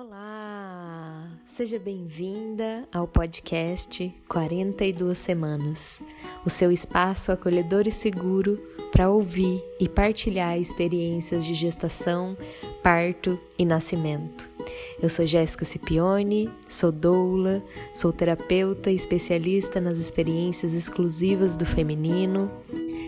Olá! Seja bem-vinda ao podcast 42 Semanas, o seu espaço acolhedor e seguro para ouvir e partilhar experiências de gestação, parto e nascimento. Eu sou Jéssica Cipione, sou doula, sou terapeuta e especialista nas experiências exclusivas do feminino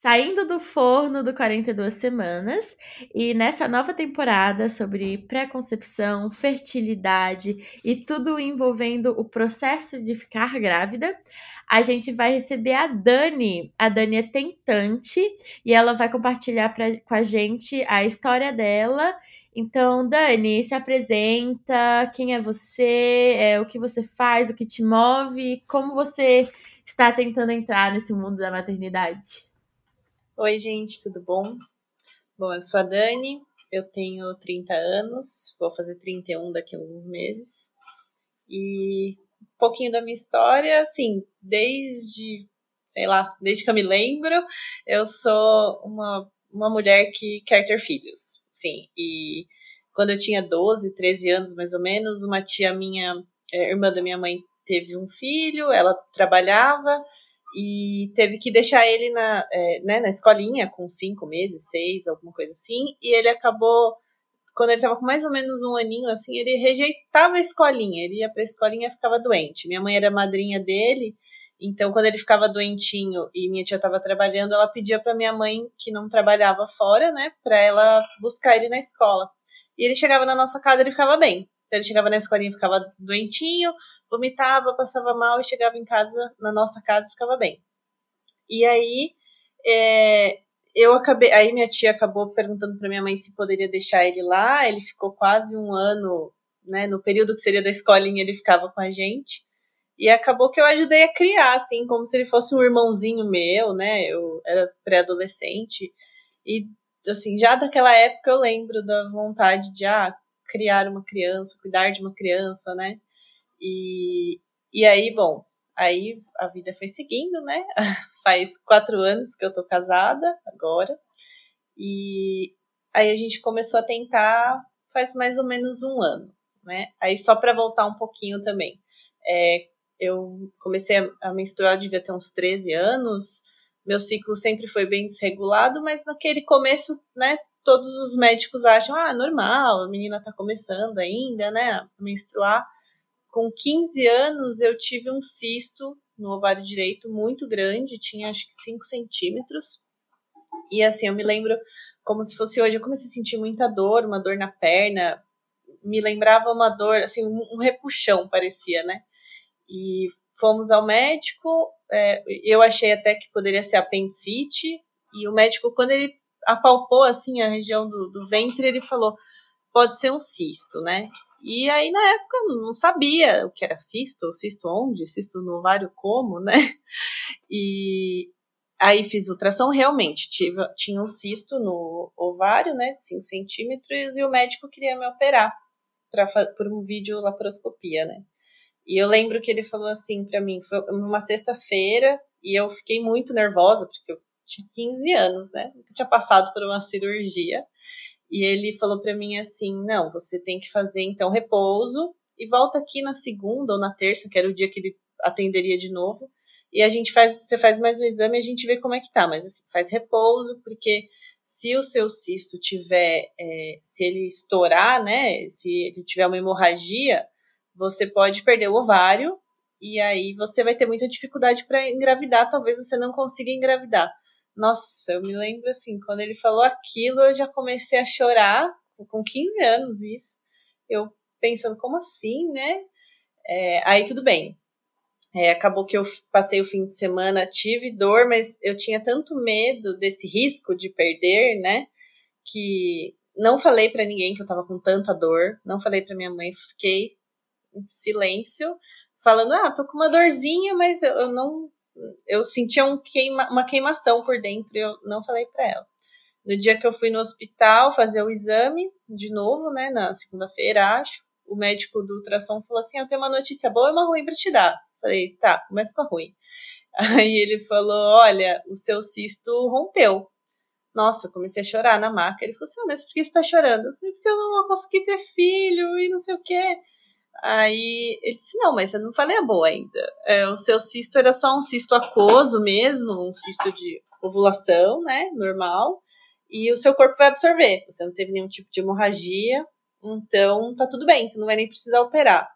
saindo do forno do 42 semanas e nessa nova temporada sobre pré-concepção, fertilidade e tudo envolvendo o processo de ficar grávida, a gente vai receber a Dani. A Dani é tentante e ela vai compartilhar pra, com a gente a história dela. Então, Dani, se apresenta, quem é você, é, o que você faz, o que te move, como você está tentando entrar nesse mundo da maternidade. Oi, gente, tudo bom? Bom, eu sou a Dani, eu tenho 30 anos, vou fazer 31 daqui a alguns meses. E um pouquinho da minha história, assim, desde, sei lá, desde que eu me lembro, eu sou uma, uma mulher que quer ter filhos, sim. E quando eu tinha 12, 13 anos mais ou menos, uma tia minha, é, irmã da minha mãe, teve um filho, ela trabalhava e teve que deixar ele na, é, né, na escolinha com cinco meses, seis, alguma coisa assim, e ele acabou, quando ele estava com mais ou menos um aninho, assim, ele rejeitava a escolinha, ele ia pra escolinha e ficava doente. Minha mãe era madrinha dele, então quando ele ficava doentinho e minha tia estava trabalhando, ela pedia para minha mãe, que não trabalhava fora, né, para ela buscar ele na escola. E ele chegava na nossa casa, ele ficava bem. Então ele chegava na escolinha, ficava doentinho, vomitava, passava mal e chegava em casa, na nossa casa, ficava bem. E aí, é, eu acabei, aí minha tia acabou perguntando para minha mãe se poderia deixar ele lá. Ele ficou quase um ano, né, no período que seria da escolinha, ele ficava com a gente. E acabou que eu ajudei a criar, assim, como se ele fosse um irmãozinho meu, né? Eu era pré-adolescente. E, assim, já daquela época eu lembro da vontade de, ah, criar uma criança, cuidar de uma criança, né? E, e aí, bom, aí a vida foi seguindo, né? Faz quatro anos que eu tô casada agora. E aí a gente começou a tentar faz mais ou menos um ano, né? Aí só para voltar um pouquinho também. É, eu comecei a menstruar, devia ter uns 13 anos. Meu ciclo sempre foi bem desregulado, mas naquele começo, né? Todos os médicos acham, ah, normal, a menina tá começando ainda, né? A menstruar com 15 anos eu tive um cisto no ovário direito muito grande, tinha acho que 5 centímetros. E assim, eu me lembro como se fosse hoje, eu comecei a sentir muita dor, uma dor na perna, me lembrava uma dor, assim, um, repuxão parecia, né? E fomos ao médico, é, eu achei até que poderia ser apendicite, e o médico, quando ele apalpou, assim, a região do, do ventre, ele falou, pode ser um cisto, né? E aí, na época, não sabia o que era cisto, cisto onde, cisto no ovário como, né? E aí fiz ultrassom, realmente, tive, tinha um cisto no ovário, né, de 5 centímetros, e o médico queria me operar pra, por um vídeo laparoscopia, né? E eu lembro que ele falou assim para mim, foi uma sexta-feira, e eu fiquei muito nervosa, porque eu tinha 15 anos, né? Eu tinha passado por uma cirurgia. E ele falou para mim assim: não, você tem que fazer então repouso e volta aqui na segunda ou na terça, que era o dia que ele atenderia de novo. E a gente faz, você faz mais um exame e a gente vê como é que tá. Mas assim, faz repouso, porque se o seu cisto tiver, é, se ele estourar, né, se ele tiver uma hemorragia, você pode perder o ovário e aí você vai ter muita dificuldade para engravidar. Talvez você não consiga engravidar. Nossa, eu me lembro assim, quando ele falou aquilo, eu já comecei a chorar, com 15 anos isso. Eu pensando, como assim, né? É, aí tudo bem. É, acabou que eu passei o fim de semana, tive dor, mas eu tinha tanto medo desse risco de perder, né? Que não falei para ninguém que eu tava com tanta dor, não falei para minha mãe, fiquei em silêncio, falando: ah, tô com uma dorzinha, mas eu, eu não. Eu sentia um queima, uma queimação por dentro e eu não falei para ela. No dia que eu fui no hospital fazer o exame, de novo, né, na segunda-feira, acho, o médico do ultrassom falou assim: Eu tenho uma notícia boa e uma ruim para te dar. Falei, tá, começa com a ruim. Aí ele falou: Olha, o seu cisto rompeu. Nossa, comecei a chorar na maca. Ele falou assim: oh, Mas por que você tá chorando? Eu falei, Porque eu não consegui ter filho e não sei o quê. Aí ele disse: Não, mas eu não falei a boa ainda. É, o seu cisto era só um cisto aquoso mesmo, um cisto de ovulação, né? Normal. E o seu corpo vai absorver. Você não teve nenhum tipo de hemorragia. Então tá tudo bem, você não vai nem precisar operar.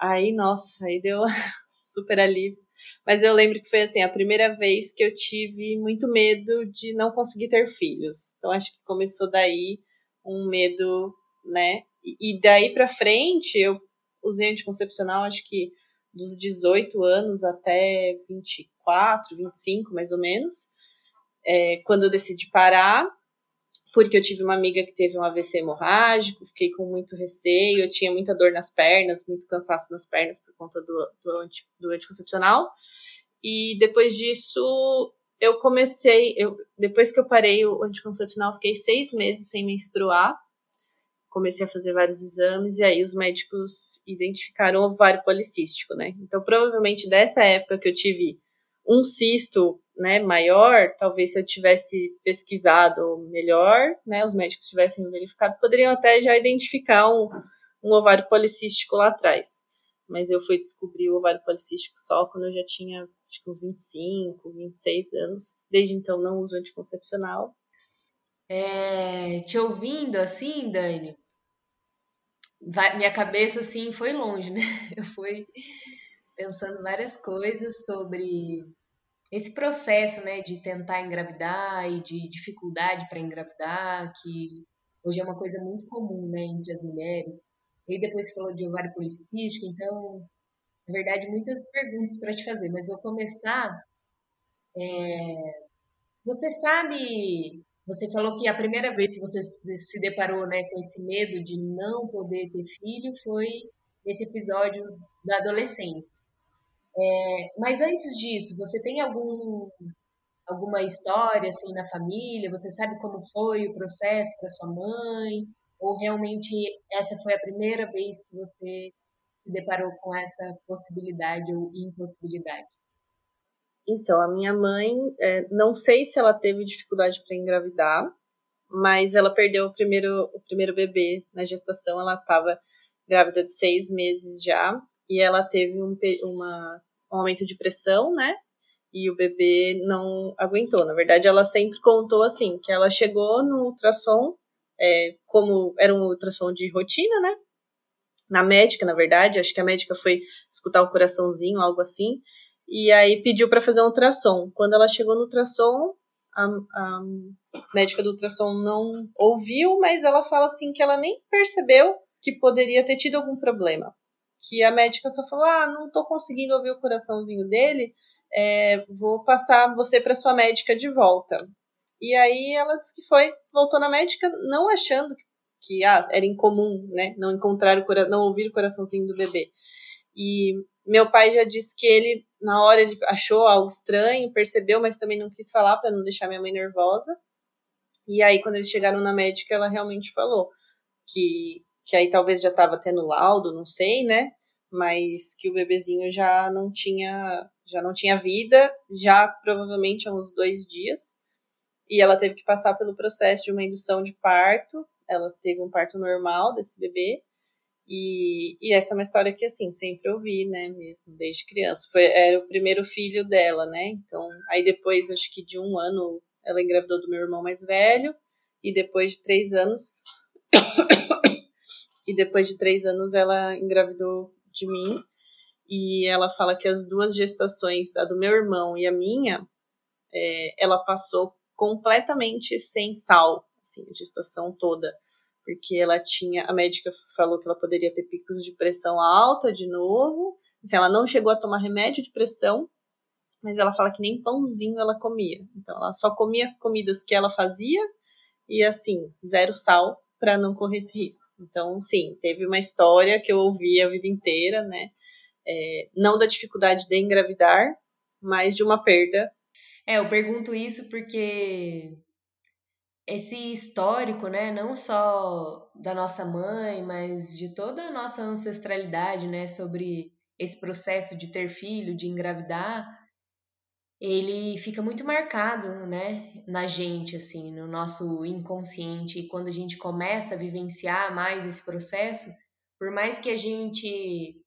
Aí, nossa, aí deu super alívio. Mas eu lembro que foi assim, a primeira vez que eu tive muito medo de não conseguir ter filhos. Então acho que começou daí um medo, né? E daí para frente eu usei anticoncepcional, acho que dos 18 anos até 24, 25 mais ou menos. É, quando eu decidi parar, porque eu tive uma amiga que teve um AVC hemorrágico, fiquei com muito receio, eu tinha muita dor nas pernas, muito cansaço nas pernas por conta do, do, anti, do anticoncepcional. E depois disso, eu comecei, eu, depois que eu parei o anticoncepcional, fiquei seis meses sem menstruar. Comecei a fazer vários exames e aí os médicos identificaram ovário policístico, né? Então, provavelmente dessa época que eu tive um cisto né, maior, talvez se eu tivesse pesquisado melhor, né, os médicos tivessem verificado, poderiam até já identificar um, um ovário policístico lá atrás. Mas eu fui descobrir o ovário policístico só quando eu já tinha acho que uns 25, 26 anos. Desde então não uso anticoncepcional. É, te ouvindo assim, Dani, vai, minha cabeça assim foi longe, né? Eu fui pensando várias coisas sobre esse processo, né, de tentar engravidar e de dificuldade para engravidar, que hoje é uma coisa muito comum, né, entre as mulheres. E depois você falou de ovário policístico, então, na verdade, muitas perguntas para te fazer, mas vou começar. É... Você sabe, você falou que a primeira vez que você se deparou, né, com esse medo de não poder ter filho foi esse episódio da adolescência. É, mas antes disso, você tem algum, alguma história assim na família? Você sabe como foi o processo para sua mãe? Ou realmente essa foi a primeira vez que você se deparou com essa possibilidade ou impossibilidade? Então, a minha mãe, é, não sei se ela teve dificuldade para engravidar, mas ela perdeu o primeiro, o primeiro bebê na gestação. Ela estava grávida de seis meses já, e ela teve um, uma, um aumento de pressão, né? E o bebê não aguentou. Na verdade, ela sempre contou assim, que ela chegou no ultrassom, é, como era um ultrassom de rotina, né? Na médica, na verdade, acho que a médica foi escutar o coraçãozinho, algo assim, e aí pediu para fazer um ultrassom. Quando ela chegou no ultrassom, a, a médica do ultrassom não ouviu, mas ela fala assim que ela nem percebeu que poderia ter tido algum problema que a médica só falou: ah, não tô conseguindo ouvir o coraçãozinho dele, é, vou passar você para sua médica de volta. E aí ela disse que foi, voltou na médica, não achando que ah, era incomum, né, não encontrar o não ouvir o coraçãozinho do bebê. E meu pai já disse que ele na hora ele achou algo estranho, percebeu, mas também não quis falar para não deixar minha mãe nervosa. E aí quando eles chegaram na médica, ela realmente falou que que aí talvez já estava tendo laudo, não sei, né? Mas que o bebezinho já não tinha, já não tinha vida, já provavelmente há uns dois dias. E ela teve que passar pelo processo de uma indução de parto. Ela teve um parto normal desse bebê. E, e essa é uma história que, assim, sempre ouvi, né, mesmo, desde criança. Foi, era o primeiro filho dela, né? Então, aí depois, acho que de um ano, ela engravidou do meu irmão mais velho. E depois de três anos, e depois de três anos ela engravidou de mim. E ela fala que as duas gestações, a do meu irmão e a minha, é, ela passou completamente sem sal, assim, a gestação toda. Porque ela tinha, a médica falou que ela poderia ter picos de pressão alta de novo. Assim, ela não chegou a tomar remédio de pressão, mas ela fala que nem pãozinho ela comia. Então ela só comia comidas que ela fazia e assim, zero sal para não correr esse risco. Então, sim, teve uma história que eu ouvi a vida inteira, né? É, não da dificuldade de engravidar, mas de uma perda. É, eu pergunto isso porque esse histórico, né, não só da nossa mãe, mas de toda a nossa ancestralidade, né, sobre esse processo de ter filho, de engravidar, ele fica muito marcado, né, na gente, assim, no nosso inconsciente. E quando a gente começa a vivenciar mais esse processo, por mais que a gente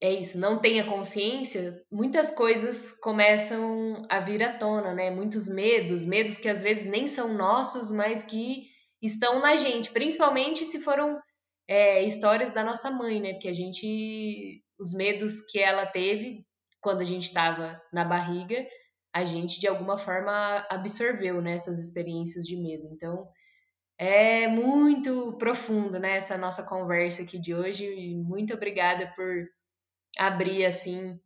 é isso, não tenha consciência, muitas coisas começam a vir à tona, né? Muitos medos, medos que às vezes nem são nossos, mas que estão na gente, principalmente se foram é, histórias da nossa mãe, né? Porque a gente, os medos que ela teve quando a gente estava na barriga, a gente de alguma forma absorveu né, essas experiências de medo. Então, é muito profundo né, essa nossa conversa aqui de hoje. E muito obrigada por abrir assim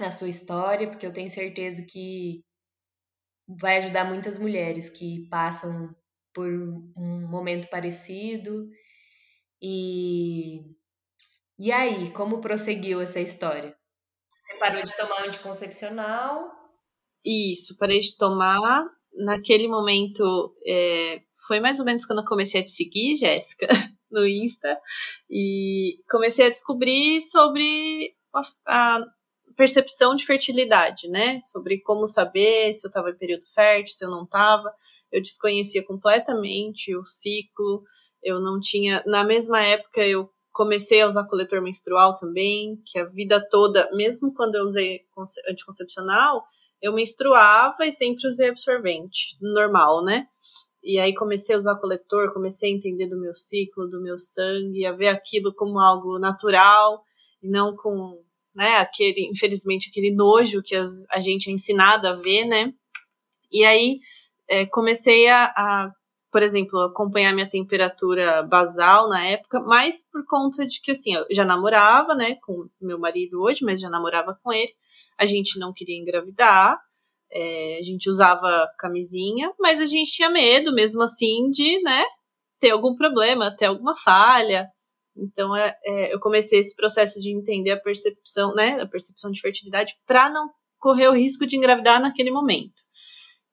a sua história, porque eu tenho certeza que vai ajudar muitas mulheres que passam por um momento parecido. E e aí, como prosseguiu essa história? Você parou de tomar anticoncepcional? Isso, parei de tomar. Naquele momento, é, foi mais ou menos quando eu comecei a te seguir, Jéssica, no Insta, e comecei a descobrir sobre a percepção de fertilidade, né? Sobre como saber se eu estava em período fértil, se eu não estava. Eu desconhecia completamente o ciclo. Eu não tinha. Na mesma época, eu comecei a usar coletor menstrual também, que a vida toda, mesmo quando eu usei anticoncepcional, eu menstruava e sempre usei absorvente, normal, né? E aí comecei a usar coletor, comecei a entender do meu ciclo, do meu sangue, a ver aquilo como algo natural e não com, né, aquele, infelizmente, aquele nojo que as, a gente é ensinado a ver, né? E aí é, comecei a, a, por exemplo, acompanhar minha temperatura basal na época, mas por conta de que, assim, eu já namorava, né, com meu marido hoje, mas já namorava com ele, a gente não queria engravidar, é, a gente usava camisinha, mas a gente tinha medo, mesmo assim, de, né, ter algum problema, ter alguma falha, então, é, é, eu comecei esse processo de entender a percepção, né, a percepção de fertilidade para não correr o risco de engravidar naquele momento.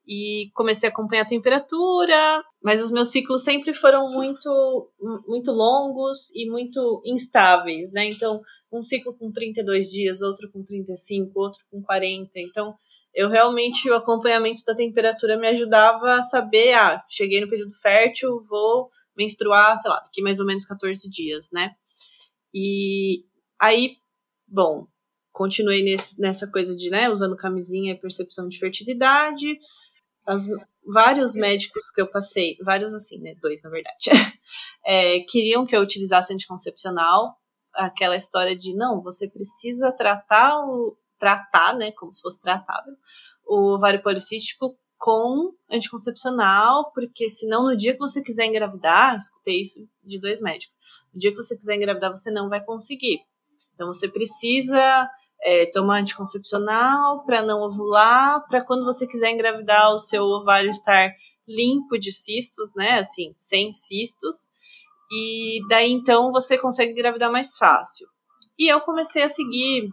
E comecei a acompanhar a temperatura, mas os meus ciclos sempre foram muito muito longos e muito instáveis, né? Então, um ciclo com 32 dias, outro com 35, outro com 40. Então, eu realmente o acompanhamento da temperatura me ajudava a saber, ah, cheguei no período fértil, vou menstruar, sei lá, daqui mais ou menos 14 dias, né? E aí, bom, continuei nesse, nessa coisa de, né, usando camisinha e percepção de fertilidade. As, vários médicos que eu passei, vários assim, né, dois na verdade, é, queriam que eu utilizasse anticoncepcional, aquela história de, não, você precisa tratar o, tratar, né, como se fosse tratável, o ovário policístico com anticoncepcional, porque senão no dia que você quiser engravidar, escutei isso de dois médicos, no dia que você quiser engravidar você não vai conseguir. Então você precisa é, tomar anticoncepcional para não ovular, para quando você quiser engravidar o seu ovário estar limpo de cistos, né, assim, sem cistos, e daí então você consegue engravidar mais fácil. E eu comecei a seguir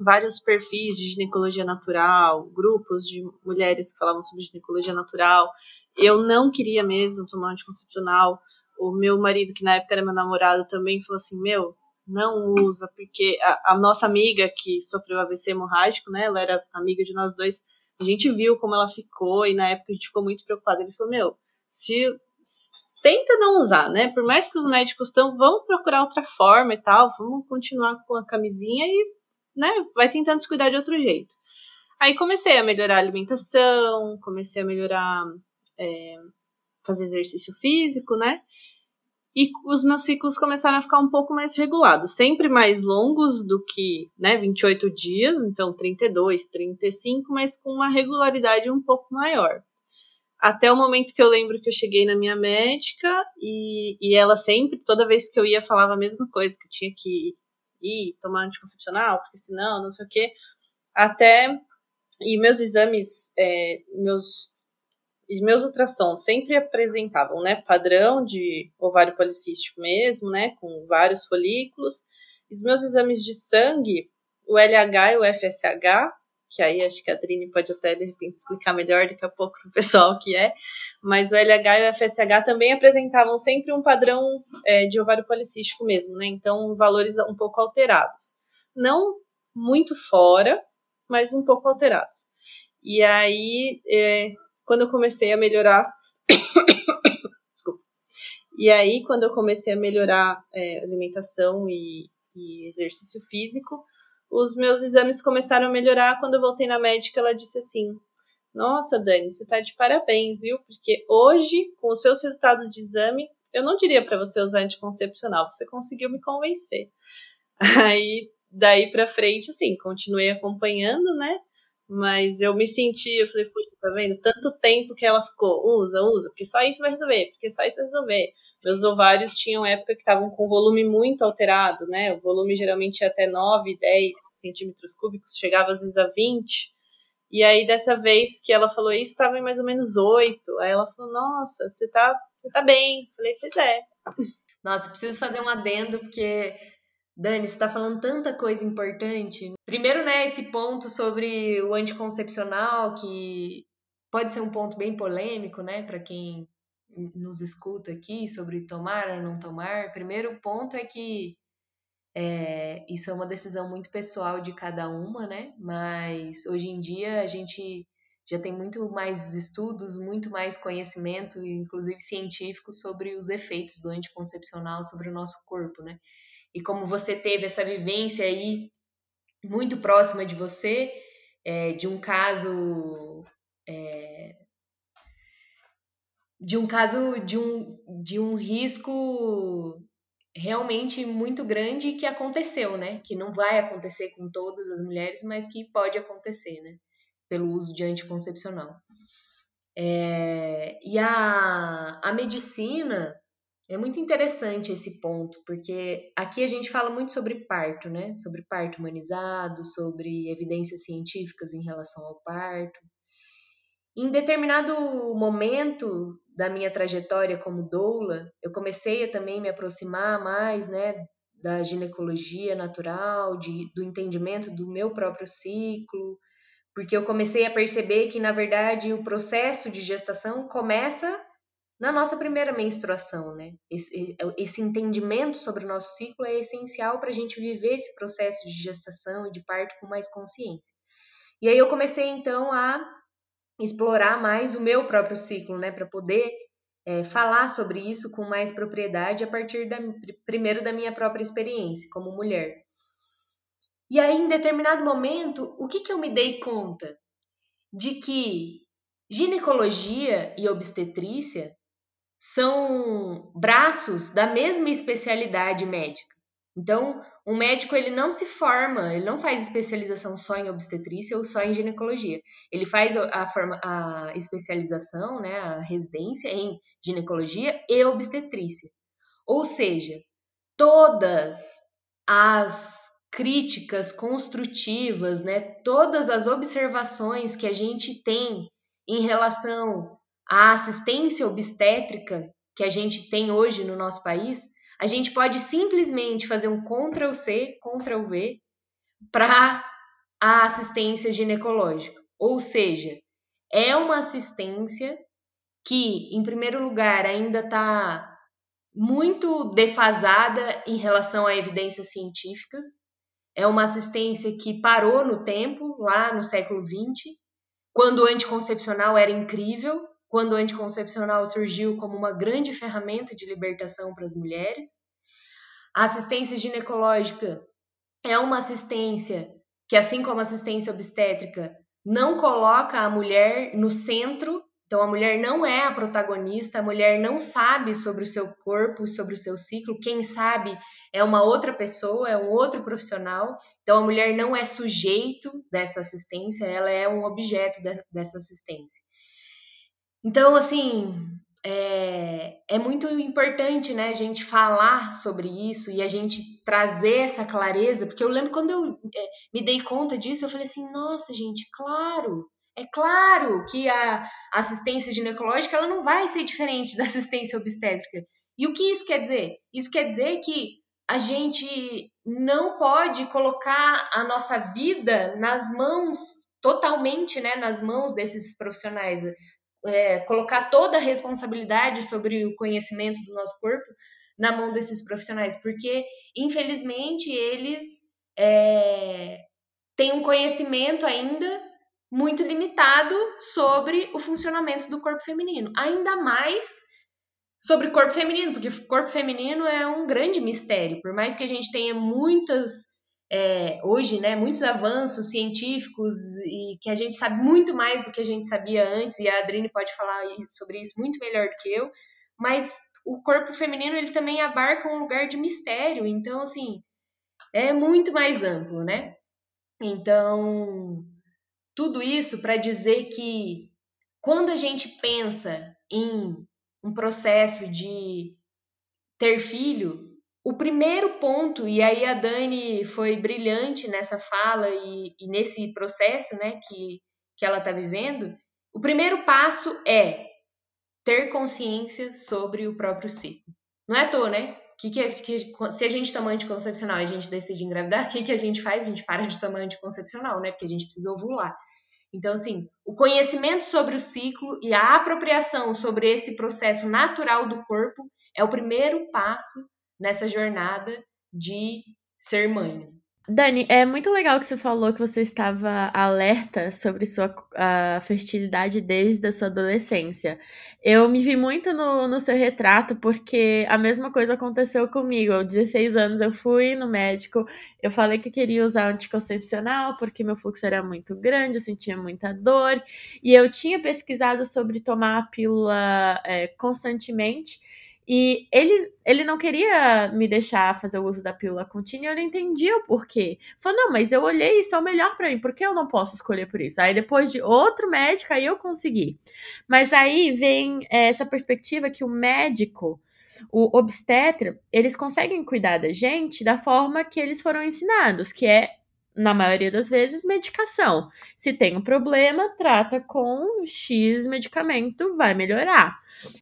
vários perfis de ginecologia natural, grupos de mulheres que falavam sobre ginecologia natural. Eu não queria mesmo tomar anticoncepcional. O meu marido, que na época era meu namorado, também falou assim: Meu, não usa, porque a, a nossa amiga que sofreu AVC hemorrágico, né? Ela era amiga de nós dois. A gente viu como ela ficou e na época a gente ficou muito preocupada. Ele falou: Meu, se tenta não usar, né? Por mais que os médicos estão, vamos procurar outra forma e tal, vamos continuar com a camisinha e né, vai tentando se cuidar de outro jeito. Aí comecei a melhorar a alimentação, comecei a melhorar, é, fazer exercício físico, né? E os meus ciclos começaram a ficar um pouco mais regulados, sempre mais longos do que, né, 28 dias, então 32, 35, mas com uma regularidade um pouco maior. Até o momento que eu lembro que eu cheguei na minha médica e, e ela sempre, toda vez que eu ia, falava a mesma coisa, que eu tinha que ir tomar anticoncepcional, porque senão, não sei o quê. Até. E meus exames, é, meus e meus ultrassons sempre apresentavam, né, padrão de ovário policístico mesmo, né, com vários folículos. E os meus exames de sangue, o LH e o FSH, que aí acho que a Adrine pode até de repente explicar melhor daqui a pouco para o pessoal o que é, mas o LH e o FSH também apresentavam sempre um padrão é, de ovário policístico mesmo, né? Então, valores um pouco alterados. Não muito fora, mas um pouco alterados. E aí, é, quando eu comecei a melhorar. Desculpa. E aí, quando eu comecei a melhorar é, alimentação e, e exercício físico, os meus exames começaram a melhorar. Quando eu voltei na médica, ela disse assim: Nossa, Dani, você tá de parabéns, viu? Porque hoje, com os seus resultados de exame, eu não diria para você usar anticoncepcional, você conseguiu me convencer. Aí, daí pra frente, assim, continuei acompanhando, né? Mas eu me senti, eu falei, puxa, tá vendo? Tanto tempo que ela ficou, usa, usa, porque só isso vai resolver, porque só isso vai resolver. Meus ovários tinham época que estavam com volume muito alterado, né? O volume geralmente ia até 9, 10 centímetros cúbicos, chegava às vezes a 20. E aí, dessa vez que ela falou isso, estava em mais ou menos 8. Aí ela falou, nossa, você tá, você tá bem. Eu falei, pois é. Nossa, preciso fazer um adendo, porque Dani, você está falando tanta coisa importante. Primeiro, né, esse ponto sobre o anticoncepcional, que pode ser um ponto bem polêmico, né, para quem nos escuta aqui sobre tomar ou não tomar. Primeiro ponto é que é, isso é uma decisão muito pessoal de cada uma, né? Mas hoje em dia a gente já tem muito mais estudos, muito mais conhecimento, inclusive científico, sobre os efeitos do anticoncepcional sobre o nosso corpo, né? E como você teve essa vivência aí muito próxima de você, é, de um caso. É, de um caso de um, de um risco realmente muito grande que aconteceu, né? Que não vai acontecer com todas as mulheres, mas que pode acontecer, né? Pelo uso de anticoncepcional. É, e a, a medicina, é muito interessante esse ponto, porque aqui a gente fala muito sobre parto, né? Sobre parto humanizado, sobre evidências científicas em relação ao parto. Em determinado momento da minha trajetória como doula, eu comecei a também me aproximar mais, né, da ginecologia natural, de, do entendimento do meu próprio ciclo, porque eu comecei a perceber que, na verdade, o processo de gestação começa na nossa primeira menstruação, né? Esse, esse entendimento sobre o nosso ciclo é essencial para a gente viver esse processo de gestação e de parto com mais consciência. E aí eu comecei então a explorar mais o meu próprio ciclo, né? Para poder é, falar sobre isso com mais propriedade a partir da, primeiro da minha própria experiência como mulher. E aí, em determinado momento, o que, que eu me dei conta? De que ginecologia e obstetrícia são braços da mesma especialidade médica. Então, um médico ele não se forma, ele não faz especialização só em obstetrícia ou só em ginecologia. Ele faz a, forma, a especialização, né, a residência em ginecologia e obstetrícia. Ou seja, todas as críticas construtivas, né, todas as observações que a gente tem em relação a assistência obstétrica que a gente tem hoje no nosso país, a gente pode simplesmente fazer um Ctrl C, Ctrl V para a assistência ginecológica. Ou seja, é uma assistência que, em primeiro lugar, ainda está muito defasada em relação a evidências científicas. É uma assistência que parou no tempo, lá no século XX, quando o anticoncepcional era incrível, quando o anticoncepcional surgiu como uma grande ferramenta de libertação para as mulheres. A assistência ginecológica é uma assistência que, assim como a assistência obstétrica, não coloca a mulher no centro. Então, a mulher não é a protagonista, a mulher não sabe sobre o seu corpo, sobre o seu ciclo. Quem sabe é uma outra pessoa, é um outro profissional. Então, a mulher não é sujeito dessa assistência, ela é um objeto de, dessa assistência. Então, assim, é, é, muito importante, né, a gente falar sobre isso e a gente trazer essa clareza, porque eu lembro quando eu é, me dei conta disso, eu falei assim, nossa, gente, claro, É claro que a assistência ginecológica ela não vai ser diferente da assistência obstétrica. E o que isso quer dizer? Isso quer dizer que a gente não pode colocar a nossa vida nas mãos totalmente, né, nas mãos desses profissionais. É, colocar toda a responsabilidade sobre o conhecimento do nosso corpo na mão desses profissionais, porque infelizmente eles é, têm um conhecimento ainda muito limitado sobre o funcionamento do corpo feminino, ainda mais sobre corpo feminino, porque o corpo feminino é um grande mistério, por mais que a gente tenha muitas é, hoje, né, muitos avanços científicos e que a gente sabe muito mais do que a gente sabia antes, e a Adrine pode falar sobre isso muito melhor do que eu, mas o corpo feminino ele também abarca um lugar de mistério, então assim é muito mais amplo, né? Então tudo isso para dizer que quando a gente pensa em um processo de ter filho, o primeiro ponto, e aí a Dani foi brilhante nessa fala e, e nesse processo né, que, que ela está vivendo, o primeiro passo é ter consciência sobre o próprio ciclo. Não é à toa, né? Que, que, que, se a gente toma anticoncepcional e a gente decide engravidar, o que, que a gente faz? A gente para de tomar anticoncepcional, né? Porque a gente precisa ovular. Então, assim, o conhecimento sobre o ciclo e a apropriação sobre esse processo natural do corpo é o primeiro passo nessa jornada de ser mãe. Dani, é muito legal que você falou que você estava alerta sobre sua fertilidade desde a sua adolescência. Eu me vi muito no, no seu retrato, porque a mesma coisa aconteceu comigo. Aos 16 anos eu fui no médico, eu falei que queria usar anticoncepcional porque meu fluxo era muito grande, eu sentia muita dor, e eu tinha pesquisado sobre tomar a pílula é, constantemente. E ele, ele não queria me deixar fazer o uso da pílula contínua, eu não entendia o porquê. Falei, não, mas eu olhei, isso é o melhor para mim, por que eu não posso escolher por isso? Aí depois de outro médico, aí eu consegui. Mas aí vem é, essa perspectiva que o médico, o obstetra, eles conseguem cuidar da gente da forma que eles foram ensinados, que é na maioria das vezes, medicação. Se tem um problema, trata com X medicamento, vai melhorar.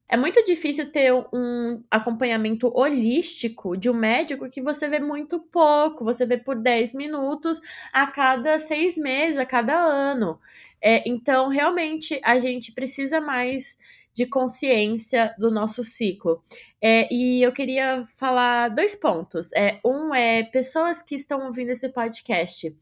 É muito difícil ter um acompanhamento holístico de um médico que você vê muito pouco, você vê por 10 minutos a cada seis meses, a cada ano. É, então, realmente, a gente precisa mais de consciência do nosso ciclo. É, e eu queria falar dois pontos. É, um é pessoas que estão ouvindo esse podcast.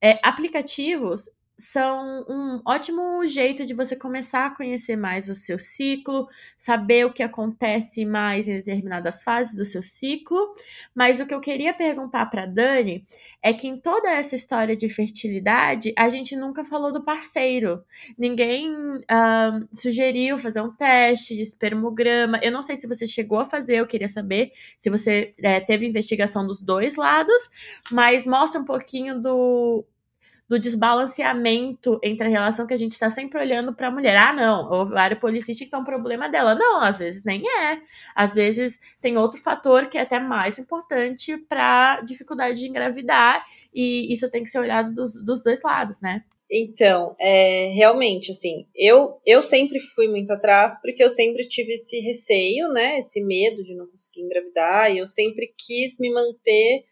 É, aplicativos são um ótimo jeito de você começar a conhecer mais o seu ciclo, saber o que acontece mais em determinadas fases do seu ciclo. Mas o que eu queria perguntar para Dani é que em toda essa história de fertilidade, a gente nunca falou do parceiro. Ninguém uh, sugeriu fazer um teste de espermograma. Eu não sei se você chegou a fazer, eu queria saber se você é, teve investigação dos dois lados, mas mostra um pouquinho do do desbalanceamento entre a relação que a gente está sempre olhando para a mulher. Ah, não, o ovário policístico é um problema dela. Não, às vezes nem é. Às vezes tem outro fator que é até mais importante para dificuldade de engravidar, e isso tem que ser olhado dos, dos dois lados, né? Então, é, realmente, assim, eu, eu sempre fui muito atrás porque eu sempre tive esse receio, né? Esse medo de não conseguir engravidar, e eu sempre quis me manter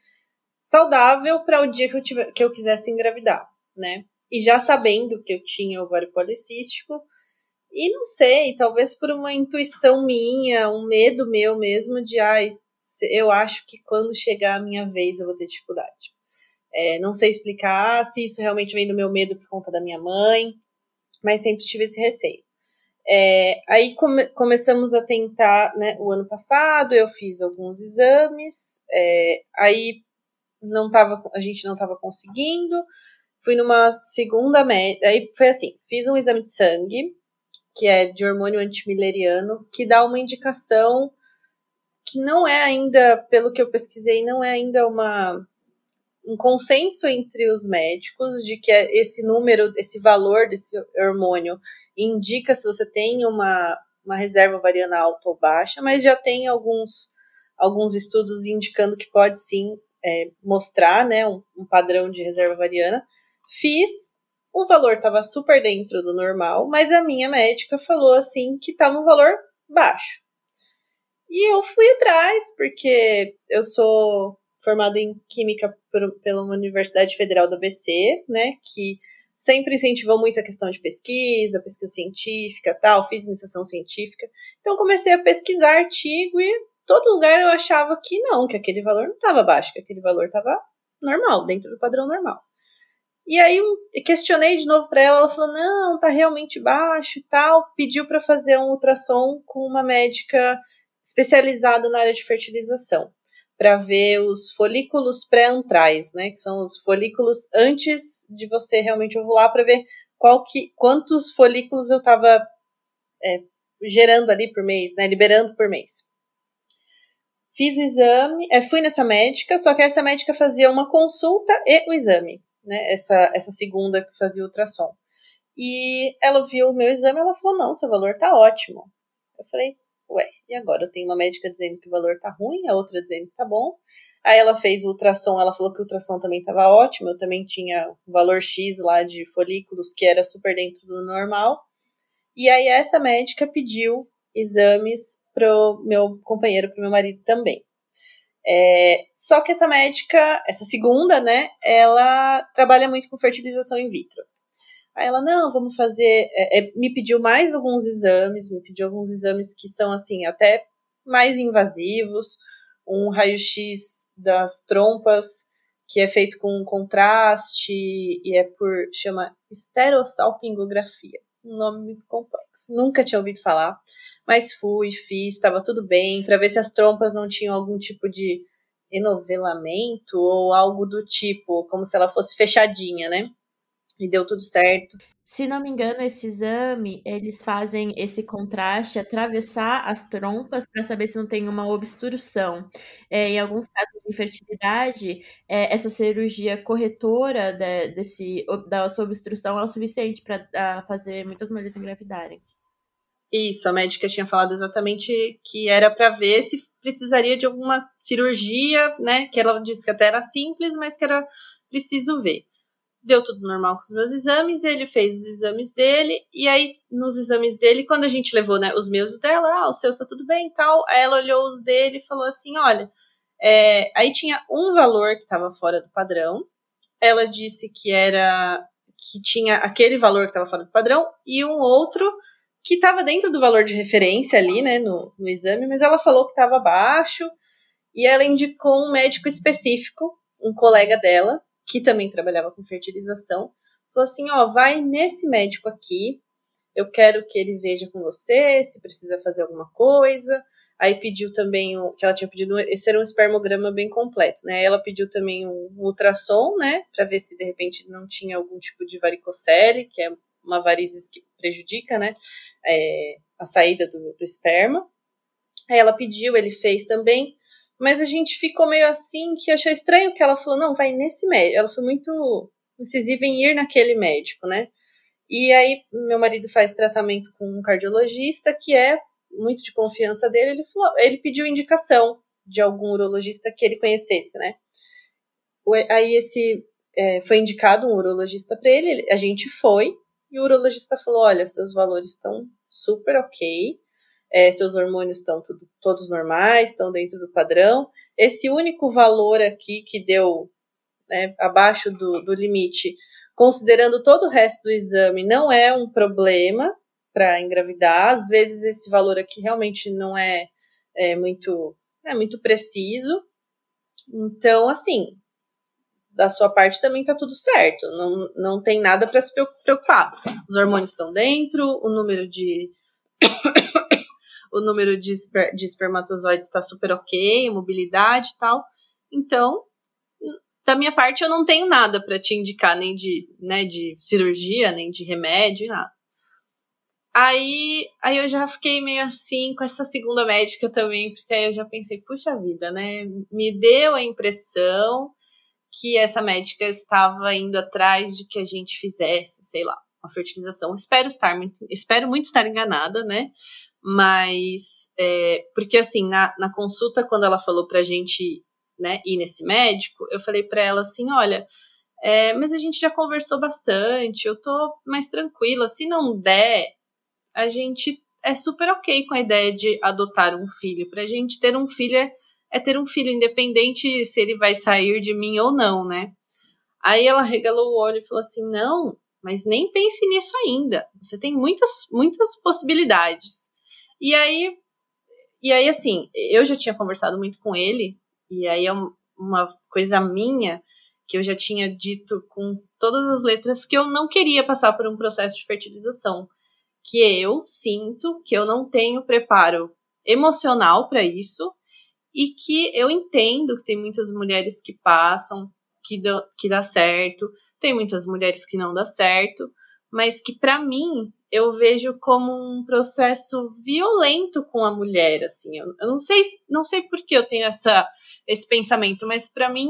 saudável para o dia que eu, tiver, que eu quisesse engravidar, né? E já sabendo que eu tinha ovário policístico, e não sei, talvez por uma intuição minha, um medo meu mesmo de, ai, eu acho que quando chegar a minha vez eu vou ter dificuldade. É, não sei explicar se isso realmente vem do meu medo por conta da minha mãe, mas sempre tive esse receio. É, aí come, começamos a tentar, né, o ano passado eu fiz alguns exames, é, aí não tava, a gente não estava conseguindo. Fui numa segunda média. Aí foi assim: fiz um exame de sangue, que é de hormônio antimileriano, que dá uma indicação que não é ainda, pelo que eu pesquisei, não é ainda uma um consenso entre os médicos de que esse número, esse valor desse hormônio indica se você tem uma, uma reserva ovariana alta ou baixa, mas já tem alguns, alguns estudos indicando que pode sim é, mostrar né, um, um, padrão de reserva ovariana. Fiz o valor estava super dentro do normal, mas a minha médica falou assim que estava um valor baixo. E eu fui atrás, porque eu sou formada em Química por, pela Universidade Federal do ABC, né, que sempre incentivou muito a questão de pesquisa, pesquisa científica, tal, fiz iniciação científica. Então comecei a pesquisar artigo e todo lugar eu achava que não, que aquele valor não estava baixo, que aquele valor estava normal, dentro do padrão normal. E aí questionei de novo para ela, ela falou: "Não, tá realmente baixo e tal". Pediu para fazer um ultrassom com uma médica especializada na área de fertilização, para ver os folículos pré-antrais, né, que são os folículos antes de você realmente ovular, para ver qual que, quantos folículos eu estava é, gerando ali por mês, né, liberando por mês. Fiz o exame, é, fui nessa médica, só que essa médica fazia uma consulta e o exame, né, essa, essa segunda que fazia ultrassom. E ela viu o meu exame, ela falou: "Não, seu valor tá ótimo". Eu falei: ué, e agora? Eu tenho uma médica dizendo que o valor tá ruim, a outra dizendo que tá bom. Aí ela fez o ultrassom, ela falou que o ultrassom também tava ótimo, eu também tinha o valor X lá de folículos, que era super dentro do normal. E aí essa médica pediu exames pro meu companheiro, pro meu marido também. É, só que essa médica, essa segunda, né, ela trabalha muito com fertilização in vitro. Aí ela, não, vamos fazer. É, é, me pediu mais alguns exames, me pediu alguns exames que são, assim, até mais invasivos. Um raio-x das trompas, que é feito com contraste e é por. chama esterossalpingografia. Um nome muito complexo. Nunca tinha ouvido falar, mas fui, fiz, estava tudo bem, para ver se as trompas não tinham algum tipo de enovelamento ou algo do tipo, como se ela fosse fechadinha, né? E deu tudo certo. Se não me engano, esse exame, eles fazem esse contraste, atravessar as trompas para saber se não tem uma obstrução. É, em alguns casos de infertilidade, é, essa cirurgia corretora de, desse, da sua obstrução é o suficiente para fazer muitas mulheres engravidarem. Isso, a médica tinha falado exatamente que era para ver se precisaria de alguma cirurgia, né? Que ela disse que até era simples, mas que era preciso ver deu tudo normal com os meus exames, ele fez os exames dele, e aí nos exames dele, quando a gente levou né, os meus dela, ah, o seu está tudo bem e tal, aí ela olhou os dele e falou assim: olha, é, aí tinha um valor que estava fora do padrão, ela disse que era que tinha aquele valor que estava fora do padrão e um outro que estava dentro do valor de referência ali, né, no, no exame, mas ela falou que estava baixo e ela indicou um médico específico, um colega dela, que também trabalhava com fertilização, falou assim: ó, vai nesse médico aqui, eu quero que ele veja com você se precisa fazer alguma coisa. Aí pediu também o que ela tinha pedido, esse era um espermograma bem completo, né? Ela pediu também um, ultrassom, né, para ver se de repente não tinha algum tipo de varicocele, que é uma varizes que prejudica, né, é, a saída do, do esperma. Aí ela pediu, ele fez também. Mas a gente ficou meio assim que achou estranho que ela falou: não, vai nesse médico. Ela foi muito incisiva em ir naquele médico, né? E aí, meu marido faz tratamento com um cardiologista que é muito de confiança dele. Ele, falou, ele pediu indicação de algum urologista que ele conhecesse, né? Aí, esse é, foi indicado um urologista para ele. A gente foi e o urologista falou: olha, seus valores estão super ok é, seus hormônios estão tudo, todos normais, estão dentro do padrão. Esse único valor aqui que deu né, abaixo do, do limite, considerando todo o resto do exame, não é um problema para engravidar. Às vezes esse valor aqui realmente não é, é muito é muito preciso. Então, assim, da sua parte também tá tudo certo. Não, não tem nada para se preocupar. Os hormônios estão dentro, o número de o número de, esper de espermatozoides está super ok, mobilidade e tal. Então, da minha parte, eu não tenho nada para te indicar, nem de, né, de cirurgia, nem de remédio, nada. Aí, aí eu já fiquei meio assim com essa segunda médica também, porque aí eu já pensei, puxa vida, né? Me deu a impressão que essa médica estava indo atrás de que a gente fizesse, sei lá, uma fertilização. Espero estar muito, espero muito estar enganada, né? Mas, é, porque assim, na, na consulta, quando ela falou pra gente né, ir nesse médico, eu falei para ela assim: olha, é, mas a gente já conversou bastante, eu tô mais tranquila. Se não der, a gente é super ok com a ideia de adotar um filho. Pra gente ter um filho é, é ter um filho, independente se ele vai sair de mim ou não, né? Aí ela regalou o olho e falou assim: não, mas nem pense nisso ainda. Você tem muitas, muitas possibilidades. E aí, e aí, assim, eu já tinha conversado muito com ele, e aí é uma coisa minha que eu já tinha dito com todas as letras que eu não queria passar por um processo de fertilização, que eu sinto que eu não tenho preparo emocional para isso e que eu entendo que tem muitas mulheres que passam, que dá, que dá certo, tem muitas mulheres que não dá certo, mas que para mim eu vejo como um processo violento com a mulher, assim. Eu, eu não sei, não sei por que eu tenho essa, esse pensamento, mas para mim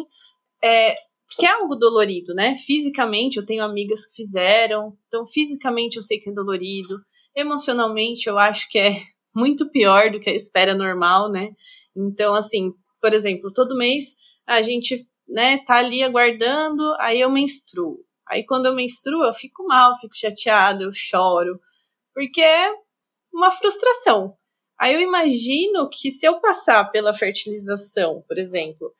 é que é algo dolorido, né? Fisicamente, eu tenho amigas que fizeram, então fisicamente eu sei que é dolorido. Emocionalmente, eu acho que é muito pior do que a espera normal, né? Então, assim, por exemplo, todo mês a gente, né, tá ali aguardando, aí eu menstruo. Aí quando eu menstruo, eu fico mal, fico chateada, eu choro, porque é uma frustração. Aí eu imagino que se eu passar pela fertilização, por exemplo,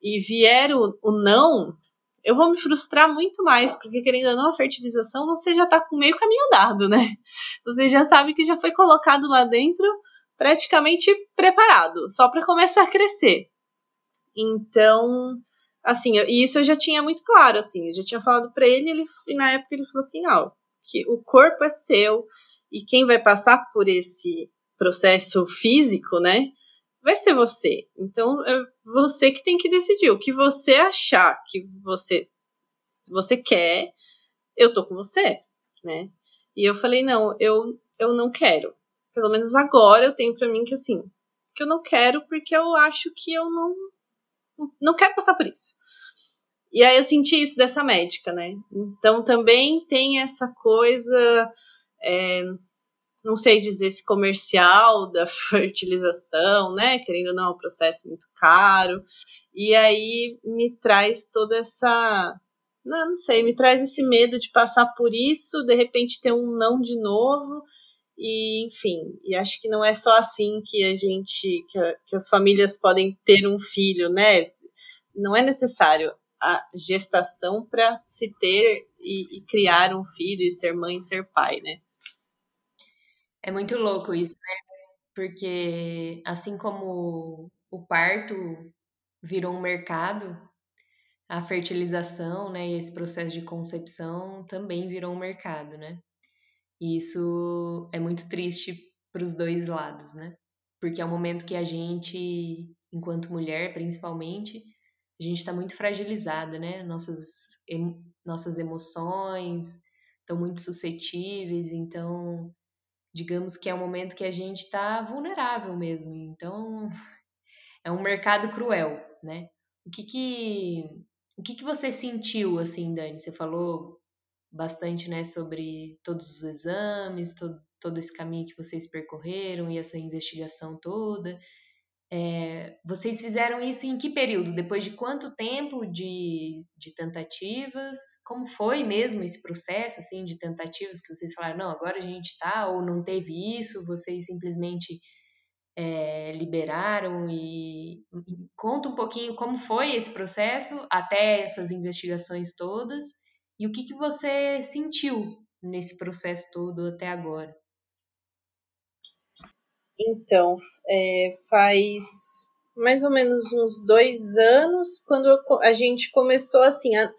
e vier o, o não, eu vou me frustrar muito mais, porque querendo ou não, a fertilização você já tá com meio caminho andado, né? Você já sabe que já foi colocado lá dentro praticamente preparado, só para começar a crescer. Então, assim, e isso eu já tinha muito claro, assim, eu já tinha falado para ele, ele, e na época ele falou assim, ó, que o corpo é seu e quem vai passar por esse processo físico, né, vai ser você. Então, é você que tem que decidir. O que você achar que você, você quer, eu tô com você, né? E eu falei, não, eu, eu não quero. Pelo menos agora eu tenho para mim que assim, que eu não quero porque eu acho que eu não não quero passar por isso. E aí eu senti isso dessa médica, né? Então também tem essa coisa é, não sei dizer se comercial da fertilização, né? Querendo ou não, é um processo muito caro. E aí me traz toda essa. Não, não sei, me traz esse medo de passar por isso, de repente ter um não de novo. E, enfim, e acho que não é só assim que a gente, que, a, que as famílias podem ter um filho, né? Não é necessário a gestação para se ter e, e criar um filho e ser mãe e ser pai, né? É muito louco isso, né? Porque assim como o parto virou um mercado, a fertilização, né, e esse processo de concepção também virou um mercado, né? E isso é muito triste para os dois lados, né? Porque é um momento que a gente, enquanto mulher, principalmente, a gente está muito fragilizada, né? Nossas, em, nossas emoções estão muito suscetíveis, então digamos que é um momento que a gente está vulnerável mesmo. Então, é um mercado cruel, né? O que que, o que que você sentiu, assim, Dani? Você falou bastante, né, sobre todos os exames, todo, todo esse caminho que vocês percorreram e essa investigação toda. É, vocês fizeram isso em que período? Depois de quanto tempo de, de tentativas? Como foi mesmo esse processo assim, de tentativas que vocês falaram, não, agora a gente está, ou não teve isso, vocês simplesmente é, liberaram e, conta um pouquinho como foi esse processo até essas investigações todas e o que, que você sentiu nesse processo todo até agora. Então, é, faz mais ou menos uns dois anos, quando a gente começou assim a,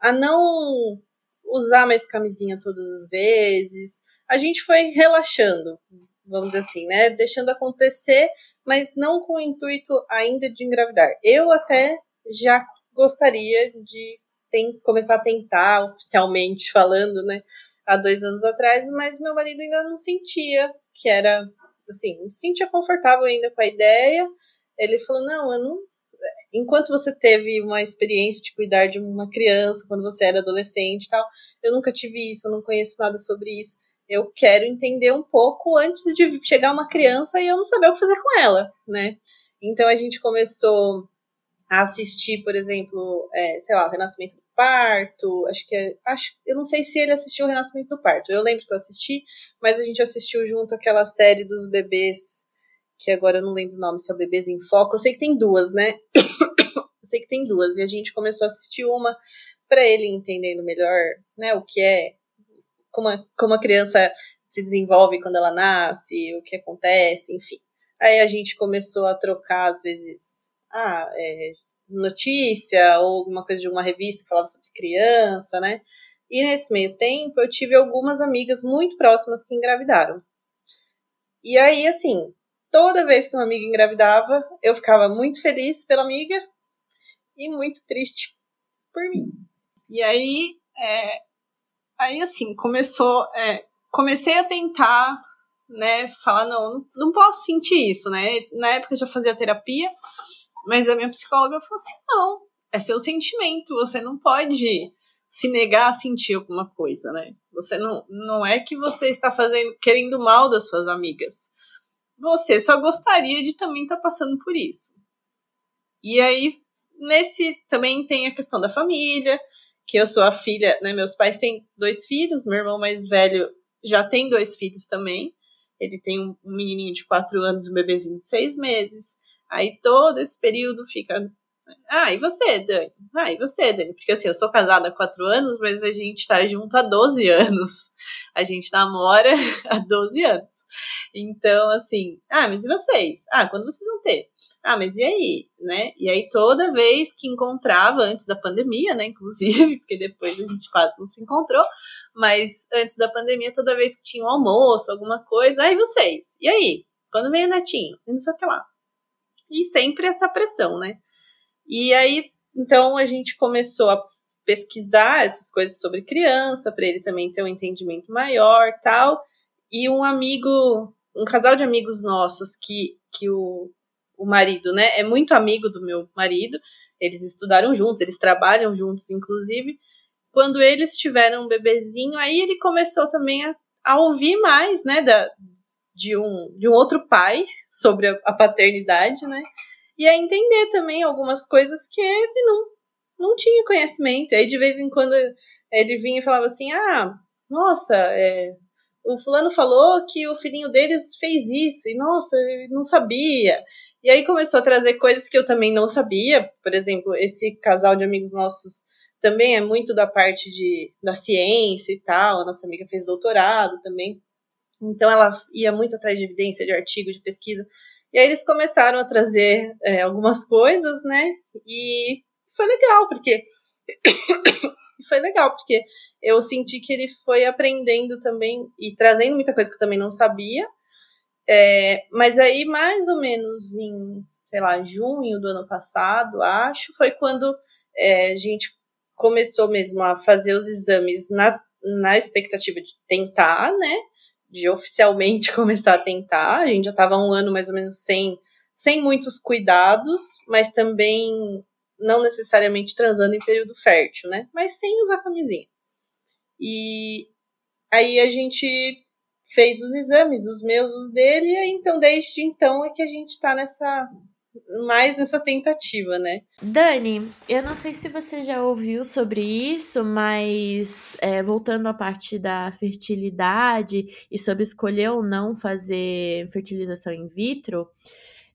a não usar mais camisinha todas as vezes, a gente foi relaxando, vamos dizer assim, né? Deixando acontecer, mas não com o intuito ainda de engravidar. Eu até já gostaria de tem, começar a tentar, oficialmente falando, né? Há dois anos atrás, mas meu marido ainda não sentia que era assim, me sentia confortável ainda com a ideia. Ele falou: não, eu não. Enquanto você teve uma experiência de cuidar de uma criança quando você era adolescente e tal, eu nunca tive isso, eu não conheço nada sobre isso. Eu quero entender um pouco antes de chegar uma criança e eu não saber o que fazer com ela, né? Então a gente começou a assistir, por exemplo, é, sei lá, o Renascimento do Parto, acho que é, acho, eu não sei se ele assistiu o Renascimento do Parto, eu lembro que eu assisti, mas a gente assistiu junto aquela série dos bebês, que agora eu não lembro o nome, se é Bebês em Foco, eu sei que tem duas, né? eu sei que tem duas, e a gente começou a assistir uma para ele entendendo melhor, né, o que é, como a, como a criança se desenvolve quando ela nasce, o que acontece, enfim. Aí a gente começou a trocar, às vezes, ah, é, notícia ou alguma coisa de uma revista que falava sobre criança, né? E nesse meio tempo eu tive algumas amigas muito próximas que engravidaram. E aí, assim, toda vez que uma amiga engravidava, eu ficava muito feliz pela amiga e muito triste por mim. E aí, é, aí assim, começou, é, comecei a tentar, né, falar, não, não posso sentir isso, né? Na época eu já fazia terapia, mas a minha psicóloga falou assim: não, é seu sentimento, você não pode se negar a sentir alguma coisa, né? Você não, não é que você está fazendo querendo mal das suas amigas. Você só gostaria de também estar tá passando por isso. E aí, nesse também tem a questão da família, que eu sou a filha, né? Meus pais têm dois filhos, meu irmão mais velho já tem dois filhos também. Ele tem um menininho de quatro anos e um bebezinho de seis meses. Aí todo esse período fica. Ah, e você, Dani? Ah, e você, Dani? Porque assim, eu sou casada há quatro anos, mas a gente tá junto há 12 anos. A gente namora há 12 anos. Então, assim, ah, mas e vocês? Ah, quando vocês vão ter? Ah, mas e aí? Né? E aí, toda vez que encontrava, antes da pandemia, né? Inclusive, porque depois a gente quase não se encontrou, mas antes da pandemia, toda vez que tinha um almoço, alguma coisa, ah, e vocês? E aí? Quando veio o netinho? E não sei o que lá. E sempre essa pressão, né? E aí, então, a gente começou a pesquisar essas coisas sobre criança, para ele também ter um entendimento maior tal. E um amigo, um casal de amigos nossos que, que o, o marido, né, é muito amigo do meu marido, eles estudaram juntos, eles trabalham juntos, inclusive. Quando eles tiveram um bebezinho, aí ele começou também a, a ouvir mais, né, da, de um, de um outro pai sobre a, a paternidade, né? E a entender também algumas coisas que ele não, não tinha conhecimento. E aí, de vez em quando, ele vinha e falava assim: ah, nossa, é, o fulano falou que o filhinho deles fez isso, e nossa, eu não sabia. E aí começou a trazer coisas que eu também não sabia. Por exemplo, esse casal de amigos nossos também é muito da parte de, da ciência e tal. A nossa amiga fez doutorado também. Então ela ia muito atrás de evidência, de artigo, de pesquisa. E aí eles começaram a trazer é, algumas coisas, né? E foi legal, porque. foi legal, porque eu senti que ele foi aprendendo também e trazendo muita coisa que eu também não sabia. É, mas aí, mais ou menos em, sei lá, junho do ano passado, acho, foi quando é, a gente começou mesmo a fazer os exames na, na expectativa de tentar, né? De oficialmente começar a tentar. A gente já estava um ano mais ou menos sem, sem muitos cuidados, mas também não necessariamente transando em período fértil, né? Mas sem usar camisinha. E aí a gente fez os exames, os meus, os dele, e então desde então é que a gente está nessa mais nessa tentativa, né? Dani, eu não sei se você já ouviu sobre isso, mas é, voltando à parte da fertilidade e sobre escolher ou não fazer fertilização in vitro,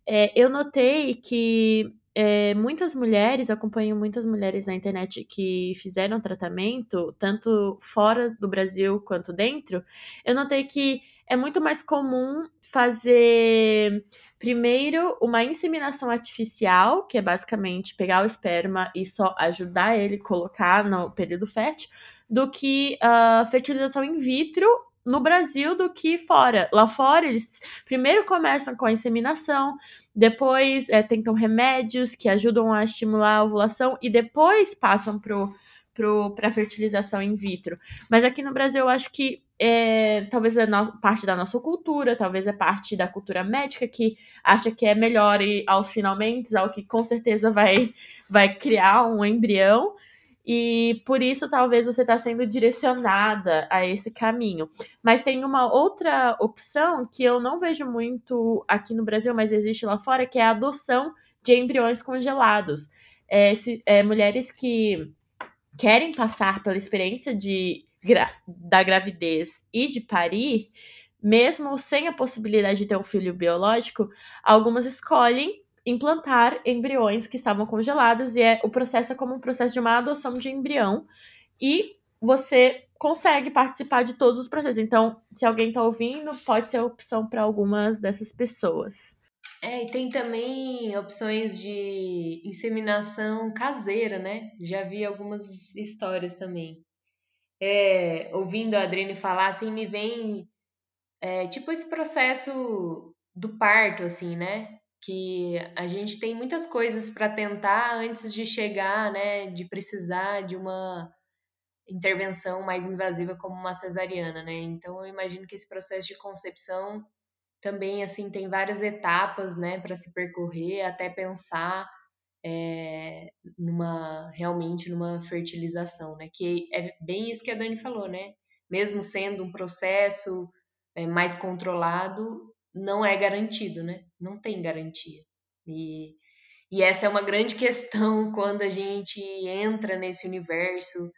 é, eu notei que é, muitas mulheres, acompanho muitas mulheres na internet que fizeram tratamento, tanto fora do Brasil quanto dentro, eu notei que é muito mais comum fazer primeiro uma inseminação artificial, que é basicamente pegar o esperma e só ajudar ele a colocar no período fértil, do que a uh, fertilização in vitro no Brasil do que fora. Lá fora, eles primeiro começam com a inseminação, depois é, tentam remédios que ajudam a estimular a ovulação e depois passam pro para fertilização in vitro. Mas aqui no Brasil, eu acho que é, talvez é no, parte da nossa cultura, talvez é parte da cultura médica que acha que é melhor ir aos finalmente, ao que com certeza vai, vai criar um embrião. E por isso talvez você está sendo direcionada a esse caminho. Mas tem uma outra opção que eu não vejo muito aqui no Brasil, mas existe lá fora, que é a adoção de embriões congelados. é, se, é, mulheres que querem passar pela experiência de, da gravidez e de parir, mesmo sem a possibilidade de ter um filho biológico, algumas escolhem implantar embriões que estavam congelados e é o processo é como um processo de uma adoção de embrião e você consegue participar de todos os processos. Então, se alguém está ouvindo, pode ser opção para algumas dessas pessoas. É, e tem também opções de inseminação caseira, né? Já vi algumas histórias também. É, ouvindo a Adriane falar, assim, me vem é, tipo esse processo do parto, assim, né? Que a gente tem muitas coisas para tentar antes de chegar, né? De precisar de uma intervenção mais invasiva como uma cesariana, né? Então eu imagino que esse processo de concepção também assim tem várias etapas, né, para se percorrer até pensar é, numa realmente numa fertilização, né? Que é bem isso que a Dani falou, né? Mesmo sendo um processo é, mais controlado, não é garantido, né? Não tem garantia. E, e essa é uma grande questão quando a gente entra nesse universo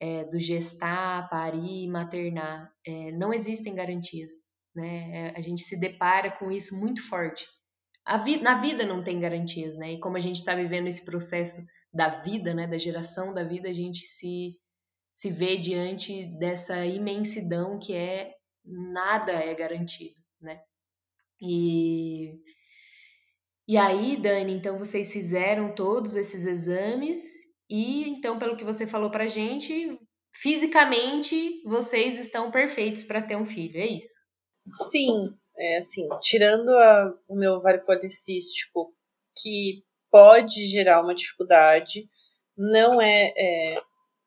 é, do gestar, parir, maternar. Não existem garantias, né? É, a gente se depara com isso muito forte. Vi na vida não tem garantias, né? E como a gente está vivendo esse processo da vida, né, da geração da vida, a gente se, se vê diante dessa imensidão que é nada é garantido, né? E, e aí, Dani, então vocês fizeram todos esses exames e então, pelo que você falou pra gente, fisicamente vocês estão perfeitos para ter um filho, é isso? Sim, é assim, tirando a, o meu ovário policístico, que pode gerar uma dificuldade, não é, é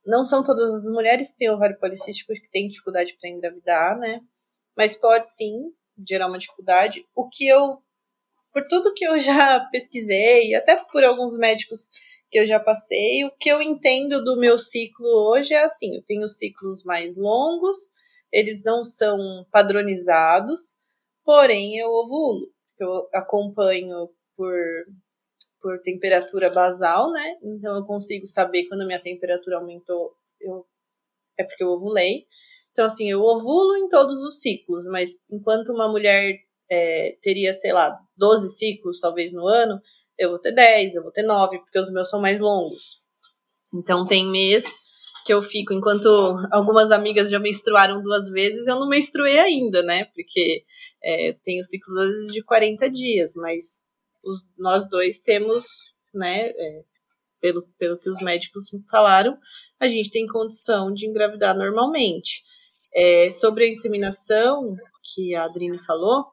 não são todas as mulheres que têm ovário policístico que têm dificuldade para engravidar, né? Mas pode sim gerar uma dificuldade. O que eu, por tudo que eu já pesquisei, até por alguns médicos que eu já passei. O que eu entendo do meu ciclo hoje é assim: eu tenho ciclos mais longos, eles não são padronizados, porém eu ovulo. Eu acompanho por, por temperatura basal, né? Então eu consigo saber quando a minha temperatura aumentou, eu, é porque eu ovulei. Então, assim, eu ovulo em todos os ciclos, mas enquanto uma mulher é, teria, sei lá, 12 ciclos talvez no ano, eu vou ter 10, eu vou ter 9, porque os meus são mais longos. Então tem mês que eu fico, enquanto algumas amigas já menstruaram duas vezes, eu não menstruei ainda, né? Porque é, tenho ciclos de 40 dias, mas os, nós dois temos, né? É, pelo, pelo que os médicos falaram, a gente tem condição de engravidar normalmente. É, sobre a inseminação, que a Adrine falou,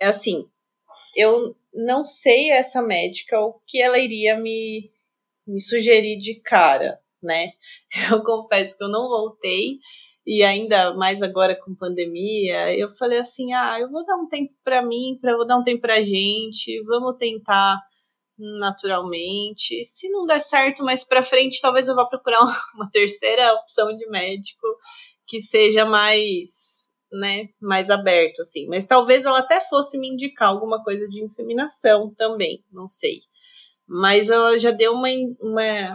é assim, eu não sei essa médica o que ela iria me, me sugerir de cara, né? Eu confesso que eu não voltei e ainda mais agora com pandemia, eu falei assim: "Ah, eu vou dar um tempo para mim, para vou dar um tempo pra gente, vamos tentar naturalmente. Se não der certo mais para frente, talvez eu vá procurar uma terceira opção de médico que seja mais né, mais aberto, assim. Mas talvez ela até fosse me indicar alguma coisa de inseminação também, não sei. Mas ela já deu uma, uma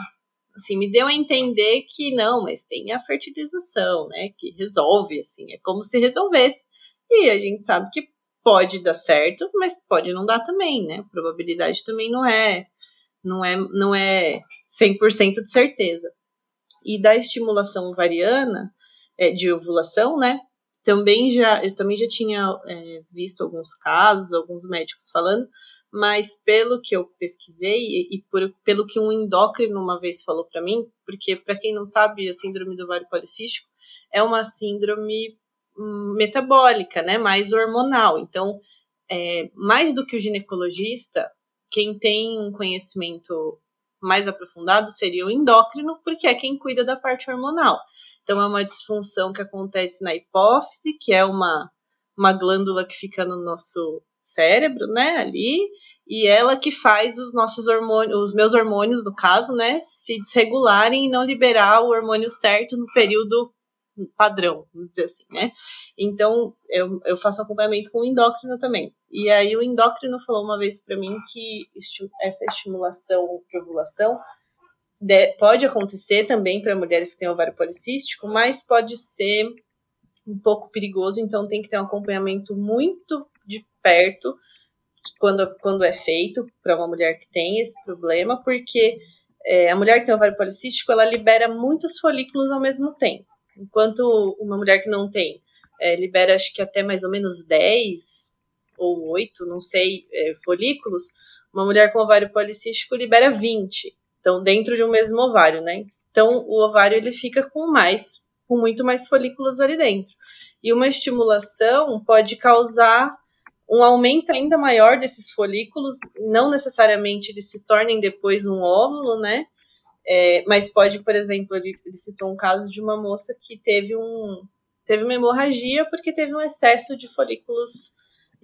assim, me deu a entender que não, mas tem a fertilização, né, que resolve, assim, é como se resolvesse. E a gente sabe que pode dar certo, mas pode não dar também, né? A probabilidade também não é não é não é 100% de certeza. E da estimulação ovariana, é, de ovulação, né? também já eu também já tinha é, visto alguns casos, alguns médicos falando, mas pelo que eu pesquisei e, por, pelo que um endócrino uma vez falou para mim, porque para quem não sabe, a síndrome do ovário policístico é uma síndrome hum, metabólica, né, mais hormonal. Então, é, mais do que o ginecologista, quem tem um conhecimento mais aprofundado seria o endócrino, porque é quem cuida da parte hormonal. Então, é uma disfunção que acontece na hipófise, que é uma, uma glândula que fica no nosso cérebro, né, ali, e ela que faz os nossos hormônios, os meus hormônios, no caso, né, se desregularem e não liberar o hormônio certo no período padrão, vamos dizer assim, né? Então, eu, eu faço acompanhamento com o endócrino também. E aí o endócrino falou uma vez para mim que essa estimulação de ovulação pode acontecer também para mulheres que têm ovário policístico, mas pode ser um pouco perigoso, então tem que ter um acompanhamento muito de perto quando, quando é feito para uma mulher que tem esse problema, porque é, a mulher que tem ovário policístico, ela libera muitos folículos ao mesmo tempo, enquanto uma mulher que não tem é, libera acho que até mais ou menos 10 ou 8, não sei, é, folículos, uma mulher com ovário policístico libera 20. Então, dentro de um mesmo ovário, né? Então, o ovário ele fica com mais, com muito mais folículos ali dentro. E uma estimulação pode causar um aumento ainda maior desses folículos, não necessariamente eles se tornem depois um óvulo, né? É, mas pode, por exemplo, ele, ele citou um caso de uma moça que teve um teve uma hemorragia porque teve um excesso de folículos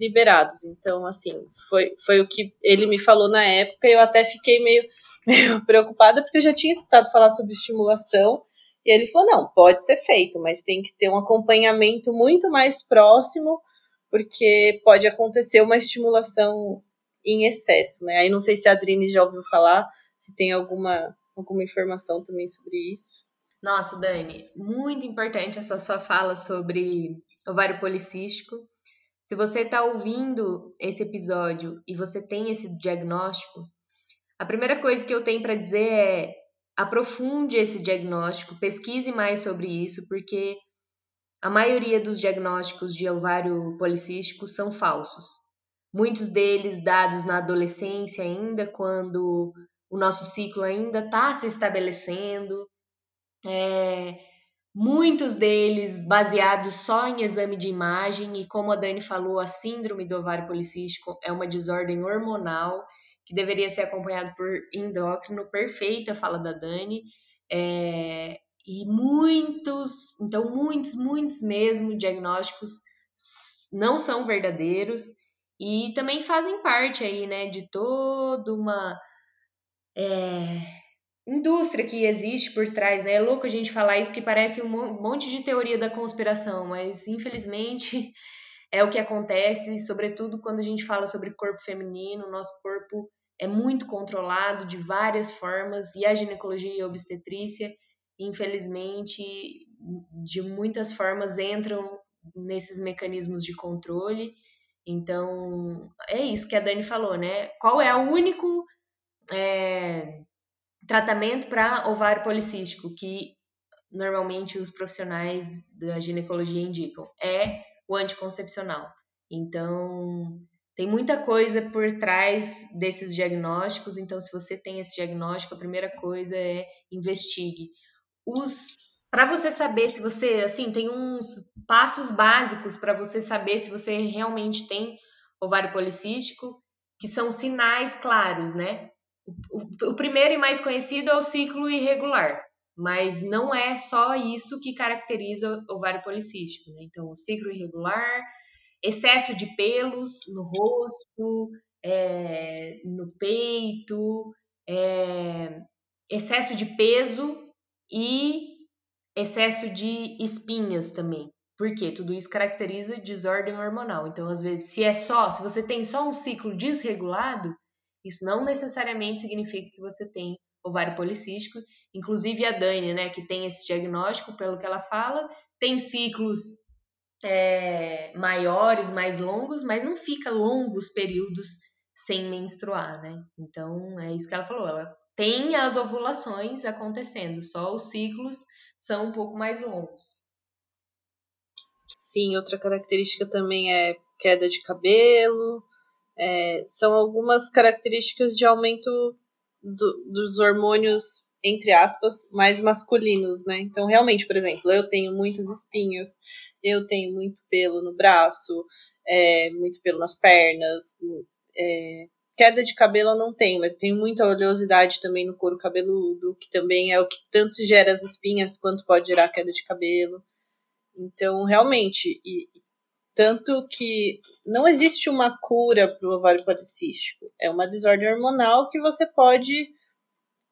liberados. Então, assim, foi, foi o que ele me falou na época, e eu até fiquei meio meio preocupada, porque eu já tinha escutado falar sobre estimulação, e ele falou: não, pode ser feito, mas tem que ter um acompanhamento muito mais próximo, porque pode acontecer uma estimulação em excesso, né? Aí não sei se a Adrine já ouviu falar, se tem alguma, alguma informação também sobre isso. Nossa, Dani, muito importante essa sua fala sobre ovário policístico. Se você está ouvindo esse episódio e você tem esse diagnóstico, a primeira coisa que eu tenho para dizer é aprofunde esse diagnóstico, pesquise mais sobre isso, porque a maioria dos diagnósticos de ovário policístico são falsos. Muitos deles dados na adolescência ainda, quando o nosso ciclo ainda está se estabelecendo. É, muitos deles baseados só em exame de imagem, e como a Dani falou, a síndrome do ovário policístico é uma desordem hormonal que deveria ser acompanhado por endócrino, perfeita fala da Dani. É, e muitos, então muitos, muitos mesmo diagnósticos não são verdadeiros e também fazem parte aí, né, de toda uma é, indústria que existe por trás, né? É louco a gente falar isso porque parece um monte de teoria da conspiração, mas infelizmente é o que acontece, sobretudo quando a gente fala sobre corpo feminino, nosso corpo é muito controlado de várias formas e a ginecologia e a obstetrícia, infelizmente, de muitas formas entram nesses mecanismos de controle. Então, é isso que a Dani falou, né? Qual é o único é, tratamento para ovário policístico que normalmente os profissionais da ginecologia indicam? É o anticoncepcional. Então, tem muita coisa por trás desses diagnósticos, então se você tem esse diagnóstico, a primeira coisa é investigue. Os para você saber se você, assim, tem uns passos básicos para você saber se você realmente tem ovário policístico, que são sinais claros, né? O, o, o primeiro e mais conhecido é o ciclo irregular, mas não é só isso que caracteriza o ovário policístico, né? Então, o ciclo irregular, excesso de pelos no rosto, é, no peito, é, excesso de peso e excesso de espinhas também. Porque tudo isso caracteriza desordem hormonal. Então, às vezes, se é só, se você tem só um ciclo desregulado, isso não necessariamente significa que você tem ovário policístico. Inclusive a Dani, né, que tem esse diagnóstico, pelo que ela fala, tem ciclos é, maiores, mais longos, mas não fica longos períodos sem menstruar, né? Então é isso que ela falou. Ela tem as ovulações acontecendo, só os ciclos são um pouco mais longos. Sim, outra característica também é queda de cabelo. É, são algumas características de aumento do, dos hormônios, entre aspas, mais masculinos, né? Então, realmente, por exemplo, eu tenho muitas espinhas, eu tenho muito pelo no braço, é, muito pelo nas pernas. É, queda de cabelo eu não tenho, mas tenho muita oleosidade também no couro cabeludo, que também é o que tanto gera as espinhas quanto pode gerar queda de cabelo. Então, realmente, e, tanto que não existe uma cura para o ovário policístico. É uma desordem hormonal que você pode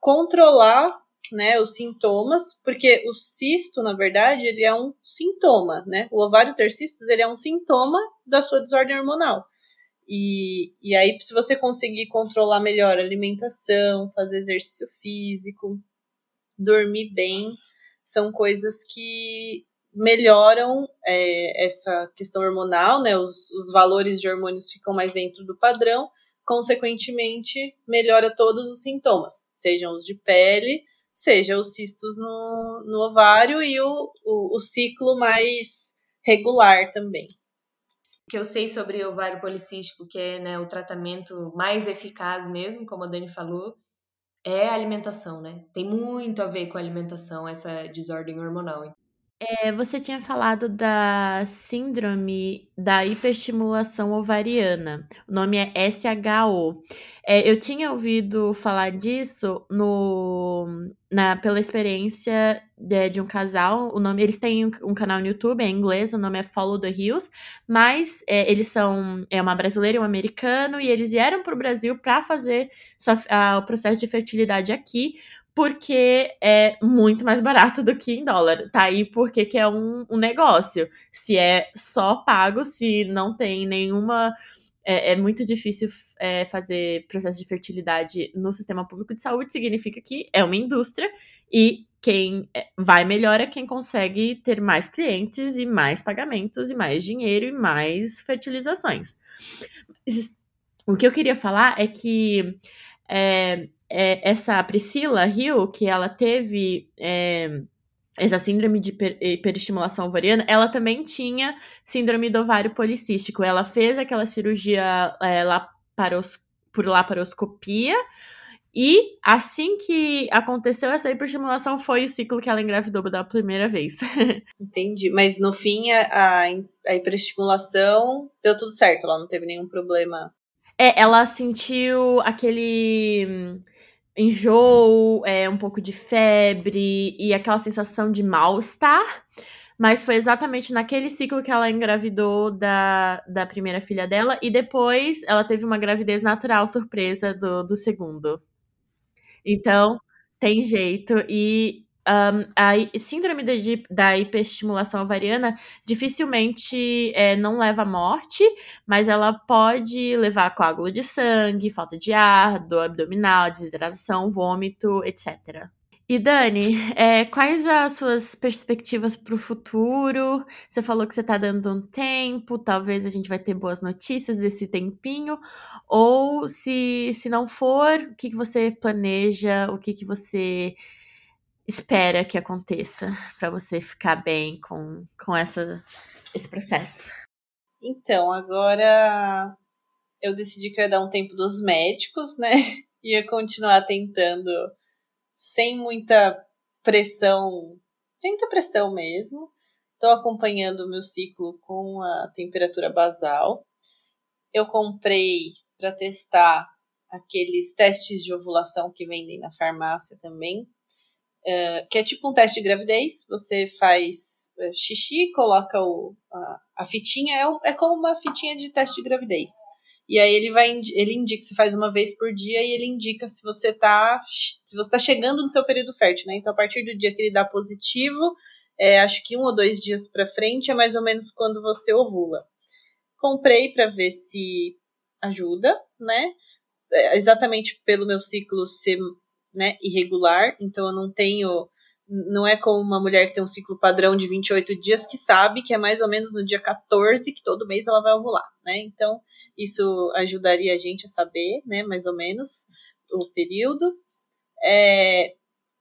controlar né, os sintomas, porque o cisto, na verdade, ele é um sintoma, né? O ovário ter cistos, ele é um sintoma da sua desordem hormonal. E, e aí, se você conseguir controlar melhor a alimentação, fazer exercício físico, dormir bem, são coisas que melhoram é, essa questão hormonal, né? Os, os valores de hormônios ficam mais dentro do padrão, consequentemente, melhora todos os sintomas, sejam os de pele, seja os cistos no, no ovário e o, o, o ciclo mais regular também. O que eu sei sobre o ovário policístico, que é né, o tratamento mais eficaz mesmo, como a Dani falou, é a alimentação, né? Tem muito a ver com a alimentação, essa desordem hormonal. É, você tinha falado da síndrome da hiperestimulação ovariana. O nome é SHO. É, eu tinha ouvido falar disso no, na, pela experiência de, de, um casal. O nome, eles têm um, um, canal no YouTube, é em inglês, o nome é Follow the Hills, mas é, eles são é uma brasileira e um americano, e eles vieram para o Brasil para fazer sua, a, o processo de fertilidade aqui, porque é muito mais barato do que em dólar. Tá aí porque que é um, um negócio. Se é só pago, se não tem nenhuma. É, é muito difícil é, fazer processo de fertilidade no sistema público de saúde, significa que é uma indústria e quem é, vai melhor é quem consegue ter mais clientes e mais pagamentos e mais dinheiro e mais fertilizações. O que eu queria falar é que é, é, essa Priscila Hill, que ela teve é, essa síndrome de hiper, hiperestimulação ovariana, ela também tinha síndrome do ovário policístico. Ela fez aquela cirurgia é, laparos, por laparoscopia. E assim que aconteceu essa hiperestimulação, foi o ciclo que ela engravidou da primeira vez. Entendi. Mas no fim, a, a hiperestimulação deu tudo certo, ela não teve nenhum problema. É, ela sentiu aquele enjoo, é, um pouco de febre e aquela sensação de mal-estar. Mas foi exatamente naquele ciclo que ela engravidou da, da primeira filha dela. E depois ela teve uma gravidez natural surpresa do, do segundo. Então, tem jeito. E um, a síndrome de, da hiperestimulação ovariana dificilmente é, não leva à morte, mas ela pode levar a coágulo de sangue, falta de ar, dor abdominal, desidratação, vômito, etc. E Dani, é, quais as suas perspectivas para o futuro? Você falou que você está dando um tempo, talvez a gente vai ter boas notícias desse tempinho, ou se, se não for, o que, que você planeja, o que, que você espera que aconteça para você ficar bem com, com essa, esse processo? Então, agora eu decidi que eu ia dar um tempo dos médicos, né? Ia continuar tentando sem muita pressão, sem muita pressão mesmo. Estou acompanhando o meu ciclo com a temperatura basal. Eu comprei para testar aqueles testes de ovulação que vendem na farmácia também, Uh, que é tipo um teste de gravidez. Você faz uh, xixi, coloca o, a, a fitinha, é, é como uma fitinha de teste de gravidez. E aí ele vai ele indica, você faz uma vez por dia e ele indica se você tá se você tá chegando no seu período fértil, né? Então a partir do dia que ele dá positivo, é, acho que um ou dois dias para frente é mais ou menos quando você ovula. Comprei para ver se ajuda, né? É, exatamente pelo meu ciclo ser né, irregular, então eu não tenho. Não é como uma mulher que tem um ciclo padrão de 28 dias que sabe que é mais ou menos no dia 14 que todo mês ela vai ovular, né? Então, isso ajudaria a gente a saber, né, mais ou menos, o período. É,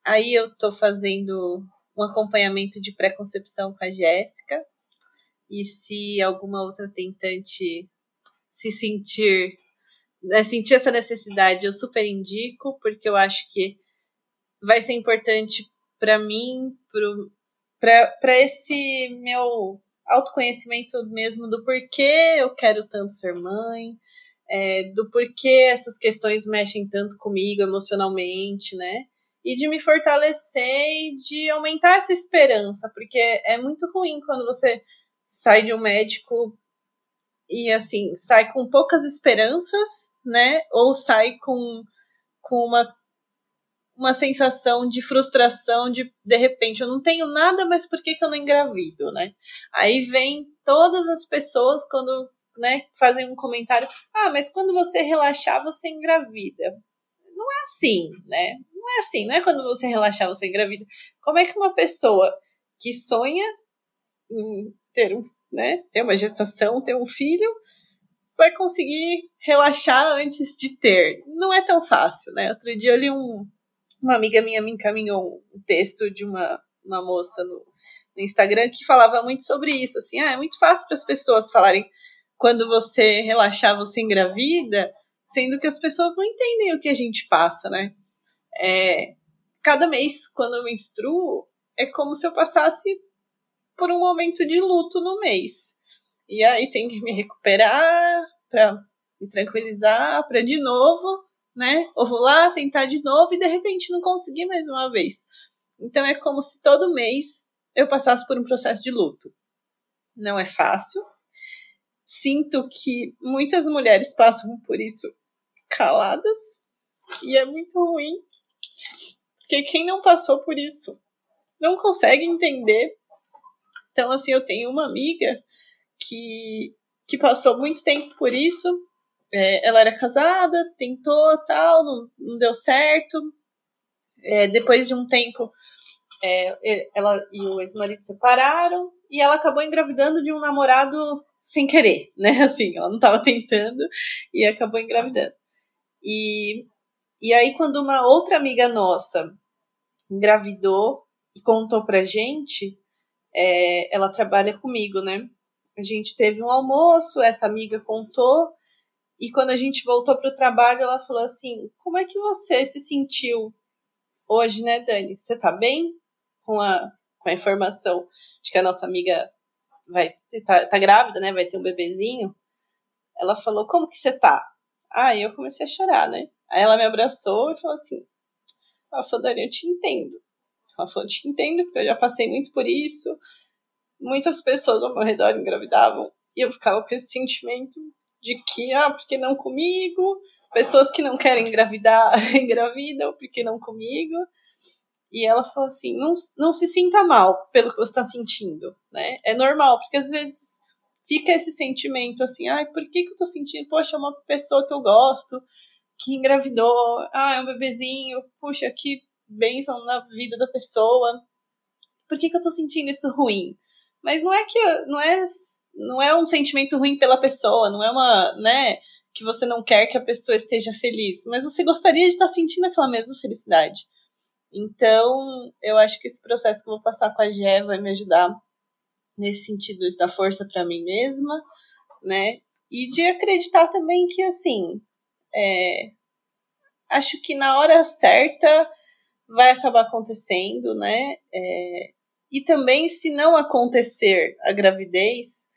aí eu tô fazendo um acompanhamento de pré-concepção com a Jéssica. E se alguma outra tentante se sentir né, sentir essa necessidade, eu super indico, porque eu acho que vai ser importante para mim, para esse meu autoconhecimento mesmo do porquê eu quero tanto ser mãe, é, do porquê essas questões mexem tanto comigo emocionalmente, né? E de me fortalecer e de aumentar essa esperança, porque é muito ruim quando você sai de um médico e assim, sai com poucas esperanças, né? Ou sai com, com uma, uma sensação de frustração de de repente eu não tenho nada, mas por que, que eu não engravido, né? Aí vem todas as pessoas quando né, fazem um comentário: ah, mas quando você relaxar, você engravida. Não é assim, né? Não é assim, não é quando você relaxar, você engravida. Como é que uma pessoa que sonha em ter, um, né, ter uma gestação, ter um filho, vai conseguir relaxar antes de ter? Não é tão fácil, né? Outro dia eu li um. Uma amiga minha me encaminhou um texto de uma, uma moça no, no Instagram que falava muito sobre isso. Assim, ah, é muito fácil para as pessoas falarem quando você relaxar, você engravida, sendo que as pessoas não entendem o que a gente passa, né? É, cada mês, quando eu menstruo, é como se eu passasse por um momento de luto no mês. E aí tem que me recuperar para me tranquilizar, para de novo, né? Ovular, tentar de novo e de repente não conseguir mais uma vez. Então é como se todo mês eu passasse por um processo de luto. Não é fácil. Sinto que muitas mulheres passam por isso caladas e é muito ruim. Porque quem não passou por isso não consegue entender. Então, assim, eu tenho uma amiga que, que passou muito tempo por isso. É, ela era casada, tentou tal, não, não deu certo. É, depois de um tempo, é, ela e o ex-marido separaram e ela acabou engravidando de um namorado sem querer, né? Assim, ela não estava tentando e acabou engravidando. E, e aí, quando uma outra amiga nossa engravidou e contou pra gente, é, ela trabalha comigo, né? A gente teve um almoço, essa amiga contou, e quando a gente voltou pro trabalho, ela falou assim: Como é que você se sentiu hoje, né, Dani? Você tá bem? com a, com a informação de que a nossa amiga vai tá, tá grávida, né? Vai ter um bebezinho. Ela falou: Como que você tá? Aí eu comecei a chorar, né? Aí ela me abraçou e falou assim: falou, Dani, eu te entendo. Ela falou: Te entendo, porque eu já passei muito por isso. Muitas pessoas ao meu redor engravidavam e eu ficava com esse sentimento de que, ah, porque não comigo? Pessoas que não querem engravidar engravidam, porque não comigo? E ela falou assim: não, não se sinta mal pelo que você está sentindo, né? É normal, porque às vezes fica esse sentimento assim: ai, por que, que eu tô sentindo? Poxa, é uma pessoa que eu gosto, que engravidou, ah, é um bebezinho, puxa, que bênção na vida da pessoa. Por que, que eu tô sentindo isso ruim? Mas não é que não é, não é um sentimento ruim pela pessoa, não é uma, né, que você não quer que a pessoa esteja feliz, mas você gostaria de estar sentindo aquela mesma felicidade. Então, eu acho que esse processo que eu vou passar com a Gé vai me ajudar nesse sentido de dar força para mim mesma, né? E de acreditar também que, assim, é, acho que na hora certa vai acabar acontecendo, né? É, e também, se não acontecer a gravidez,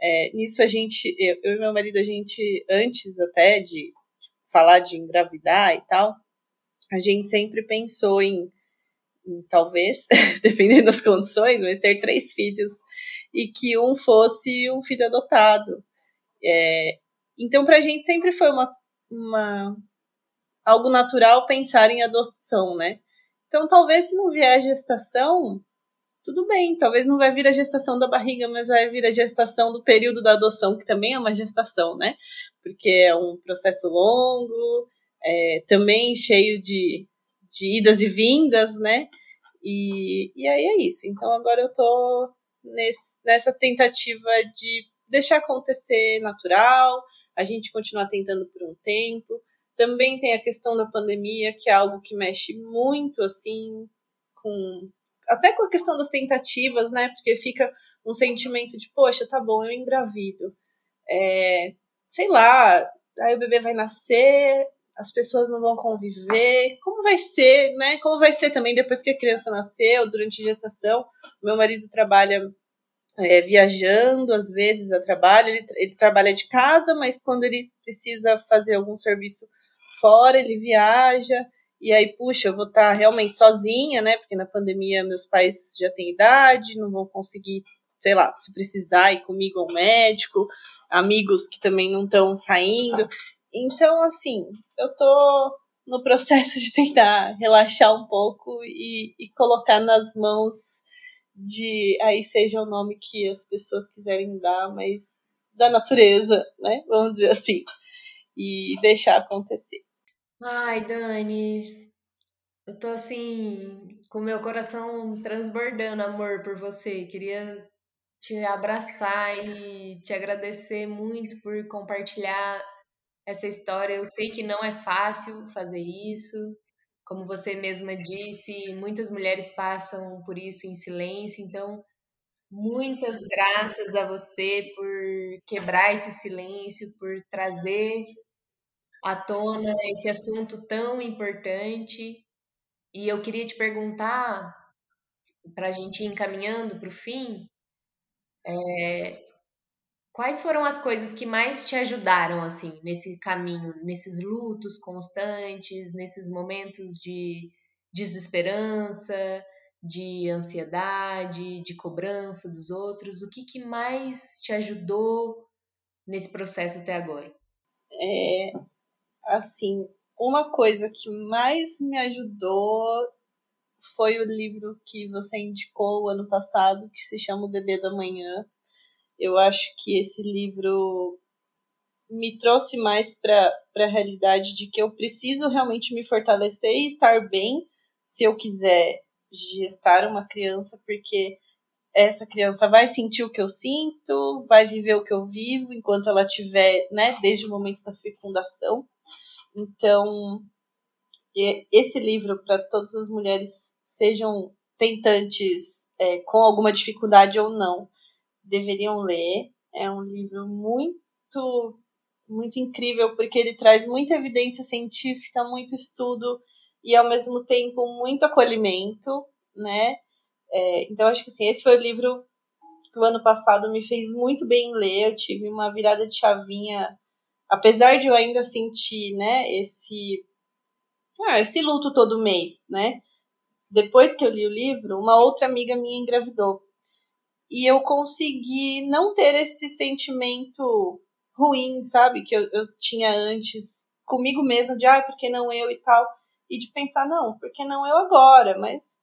é, nisso a gente, eu, eu, e meu marido, a gente, antes até de falar de engravidar e tal, a gente sempre pensou em, em talvez, dependendo das condições, mas ter três filhos e que um fosse um filho adotado. É, então, para a gente sempre foi uma, uma algo natural pensar em adoção, né? Então, talvez se não vier a gestação, tudo bem, talvez não vai vir a gestação da barriga, mas vai vir a gestação do período da adoção, que também é uma gestação, né? Porque é um processo longo, é, também cheio de, de idas e vindas, né? E, e aí é isso. Então agora eu tô nesse, nessa tentativa de deixar acontecer natural, a gente continuar tentando por um tempo. Também tem a questão da pandemia, que é algo que mexe muito, assim, com. Até com a questão das tentativas, né? Porque fica um sentimento de, poxa, tá bom, eu engravido. É, sei lá, aí o bebê vai nascer, as pessoas não vão conviver, como vai ser, né? Como vai ser também depois que a criança nasceu, durante a gestação. Meu marido trabalha é, viajando, às vezes, a trabalho, ele, ele trabalha de casa, mas quando ele precisa fazer algum serviço fora, ele viaja. E aí, puxa, eu vou estar tá realmente sozinha, né? Porque na pandemia meus pais já têm idade, não vão conseguir, sei lá, se precisar ir comigo ao médico, amigos que também não estão saindo. Então, assim, eu tô no processo de tentar relaxar um pouco e, e colocar nas mãos de. Aí seja o nome que as pessoas quiserem dar, mas da natureza, né? Vamos dizer assim. E deixar acontecer. Ai, Dani, eu tô assim, com meu coração transbordando amor por você. Queria te abraçar e te agradecer muito por compartilhar essa história. Eu sei que não é fácil fazer isso. Como você mesma disse, muitas mulheres passam por isso em silêncio, então muitas graças a você por quebrar esse silêncio, por trazer à tona esse assunto tão importante. E eu queria te perguntar, para a gente ir encaminhando para o fim, é, quais foram as coisas que mais te ajudaram assim nesse caminho, nesses lutos constantes, nesses momentos de desesperança, de ansiedade, de cobrança dos outros? O que, que mais te ajudou nesse processo até agora? É, assim, uma coisa que mais me ajudou foi o livro que você indicou o ano passado, que se chama O Bebê do Amanhã. Eu acho que esse livro me trouxe mais para a realidade de que eu preciso realmente me fortalecer e estar bem se eu quiser gestar uma criança, porque essa criança vai sentir o que eu sinto, vai viver o que eu vivo enquanto ela tiver, né, desde o momento da fecundação. Então, esse livro para todas as mulheres sejam tentantes é, com alguma dificuldade ou não deveriam ler. É um livro muito muito incrível porque ele traz muita evidência científica, muito estudo e ao mesmo tempo muito acolhimento, né? É, então acho que assim, esse foi o livro que o ano passado me fez muito bem ler. Eu tive uma virada de chavinha apesar de eu ainda sentir, né, esse ah, esse luto todo mês, né? Depois que eu li o livro, uma outra amiga minha engravidou. E eu consegui não ter esse sentimento ruim, sabe? Que eu, eu tinha antes comigo mesma, de, ah, por que não eu e tal. E de pensar, não, por que não eu agora? Mas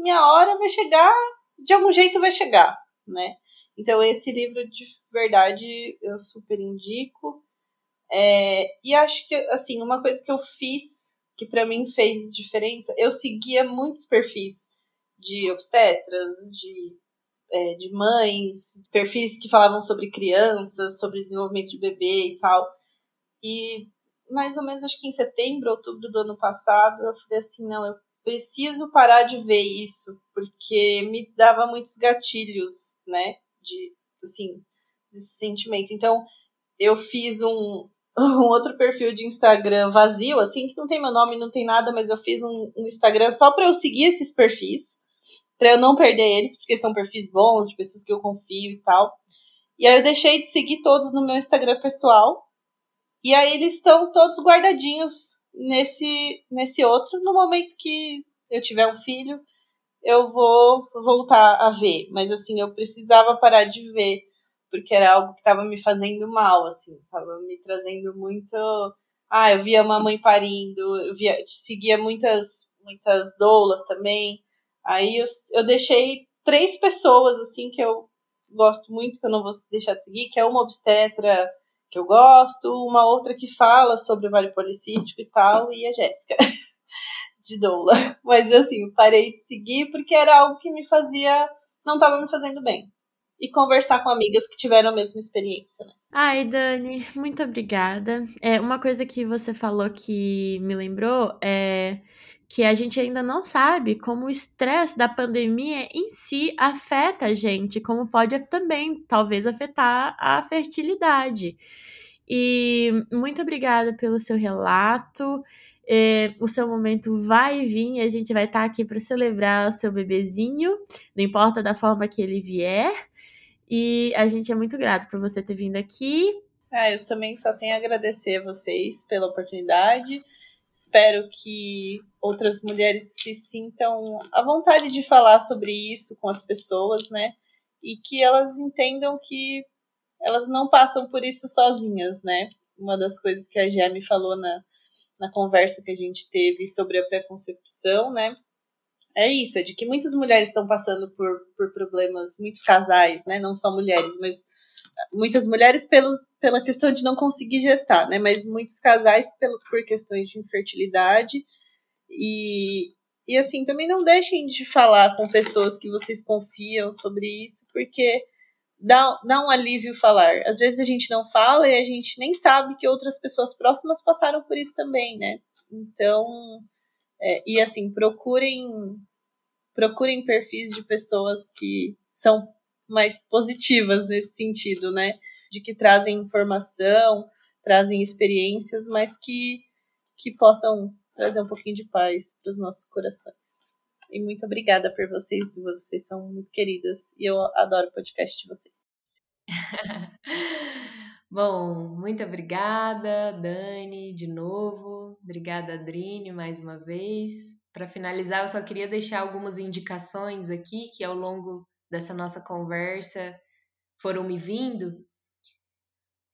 minha hora vai chegar, de algum jeito vai chegar, né? Então, esse livro, de verdade, eu super indico. É, e acho que, assim, uma coisa que eu fiz, que para mim fez diferença, eu seguia muitos perfis de obstetras, de, é, de mães, perfis que falavam sobre crianças, sobre desenvolvimento de bebê e tal. E mais ou menos, acho que em setembro, outubro do ano passado, eu falei assim, não, eu preciso parar de ver isso, porque me dava muitos gatilhos, né, de, assim, desse sentimento. Então, eu fiz um, um outro perfil de Instagram vazio, assim, que não tem meu nome, não tem nada, mas eu fiz um, um Instagram só para eu seguir esses perfis, para eu não perder eles, porque são perfis bons, de pessoas que eu confio e tal. E aí eu deixei de seguir todos no meu Instagram pessoal. E aí eles estão todos guardadinhos nesse nesse outro. No momento que eu tiver um filho, eu vou voltar a ver. Mas assim, eu precisava parar de ver porque era algo que estava me fazendo mal, assim, estava me trazendo muito. Ah, eu via uma mãe parindo, eu via, seguia muitas, muitas doulas também. Aí eu, eu deixei três pessoas, assim, que eu gosto muito, que eu não vou deixar de seguir, que é uma obstetra que eu gosto, uma outra que fala sobre o Vale Policístico e tal, e a Jéssica, de doula. Mas assim, parei de seguir porque era algo que me fazia. não estava me fazendo bem e conversar com amigas que tiveram a mesma experiência, né? Ai, Dani, muito obrigada. É, uma coisa que você falou que me lembrou é que a gente ainda não sabe como o estresse da pandemia em si afeta a gente, como pode também, talvez, afetar a fertilidade. E muito obrigada pelo seu relato. É, o seu momento vai vir a gente vai estar aqui para celebrar o seu bebezinho, não importa da forma que ele vier. E a gente é muito grato por você ter vindo aqui. É, eu também só tenho a agradecer a vocês pela oportunidade. Espero que outras mulheres se sintam à vontade de falar sobre isso com as pessoas, né? E que elas entendam que elas não passam por isso sozinhas, né? Uma das coisas que a Gé falou na, na conversa que a gente teve sobre a pré-concepção, né? é isso, é de que muitas mulheres estão passando por, por problemas, muitos casais, né? Não só mulheres, mas muitas mulheres pelo, pela questão de não conseguir gestar, né? Mas muitos casais pelo, por questões de infertilidade. E, e assim, também não deixem de falar com pessoas que vocês confiam sobre isso, porque dá, dá um alívio falar. Às vezes a gente não fala e a gente nem sabe que outras pessoas próximas passaram por isso também, né? Então, é, e assim, procurem procurem perfis de pessoas que são mais positivas nesse sentido, né? De que trazem informação, trazem experiências, mas que, que possam trazer um pouquinho de paz para os nossos corações. E muito obrigada por vocês duas, vocês são muito queridas e eu adoro o podcast de vocês. Bom, muito obrigada, Dani, de novo. Obrigada, Adrine, mais uma vez. Para finalizar, eu só queria deixar algumas indicações aqui que ao longo dessa nossa conversa foram me vindo.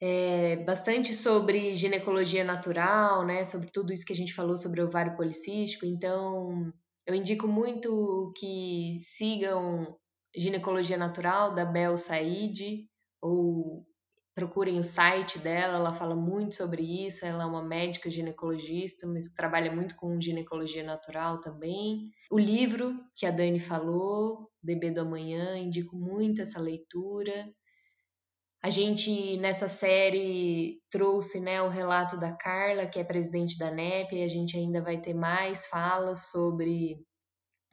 É, bastante sobre ginecologia natural, né? Sobre tudo isso que a gente falou sobre ovário policístico. Então, eu indico muito que sigam Ginecologia Natural da Bel Said ou procurem o site dela, ela fala muito sobre isso. Ela é uma médica ginecologista, mas trabalha muito com ginecologia natural também. O livro que a Dani falou, Bebê do Amanhã, indico muito essa leitura. A gente nessa série trouxe né, o relato da Carla, que é presidente da NEP, e a gente ainda vai ter mais falas sobre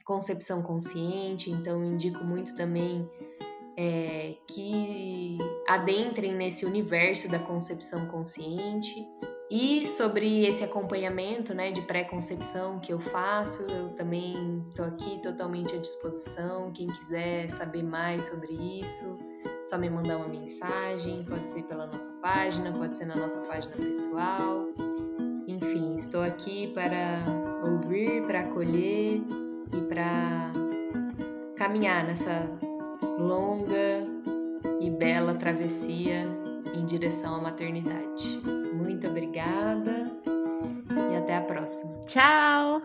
concepção consciente, então indico muito também é, que adentrem nesse universo da concepção consciente e sobre esse acompanhamento né, de pré-concepção que eu faço, eu também estou aqui totalmente à disposição. Quem quiser saber mais sobre isso, só me mandar uma mensagem, pode ser pela nossa página, pode ser na nossa página pessoal. Enfim, estou aqui para ouvir, para acolher e para caminhar nessa longa e bela travessia em direção à maternidade. Muito obrigada e até a próxima. Tchau!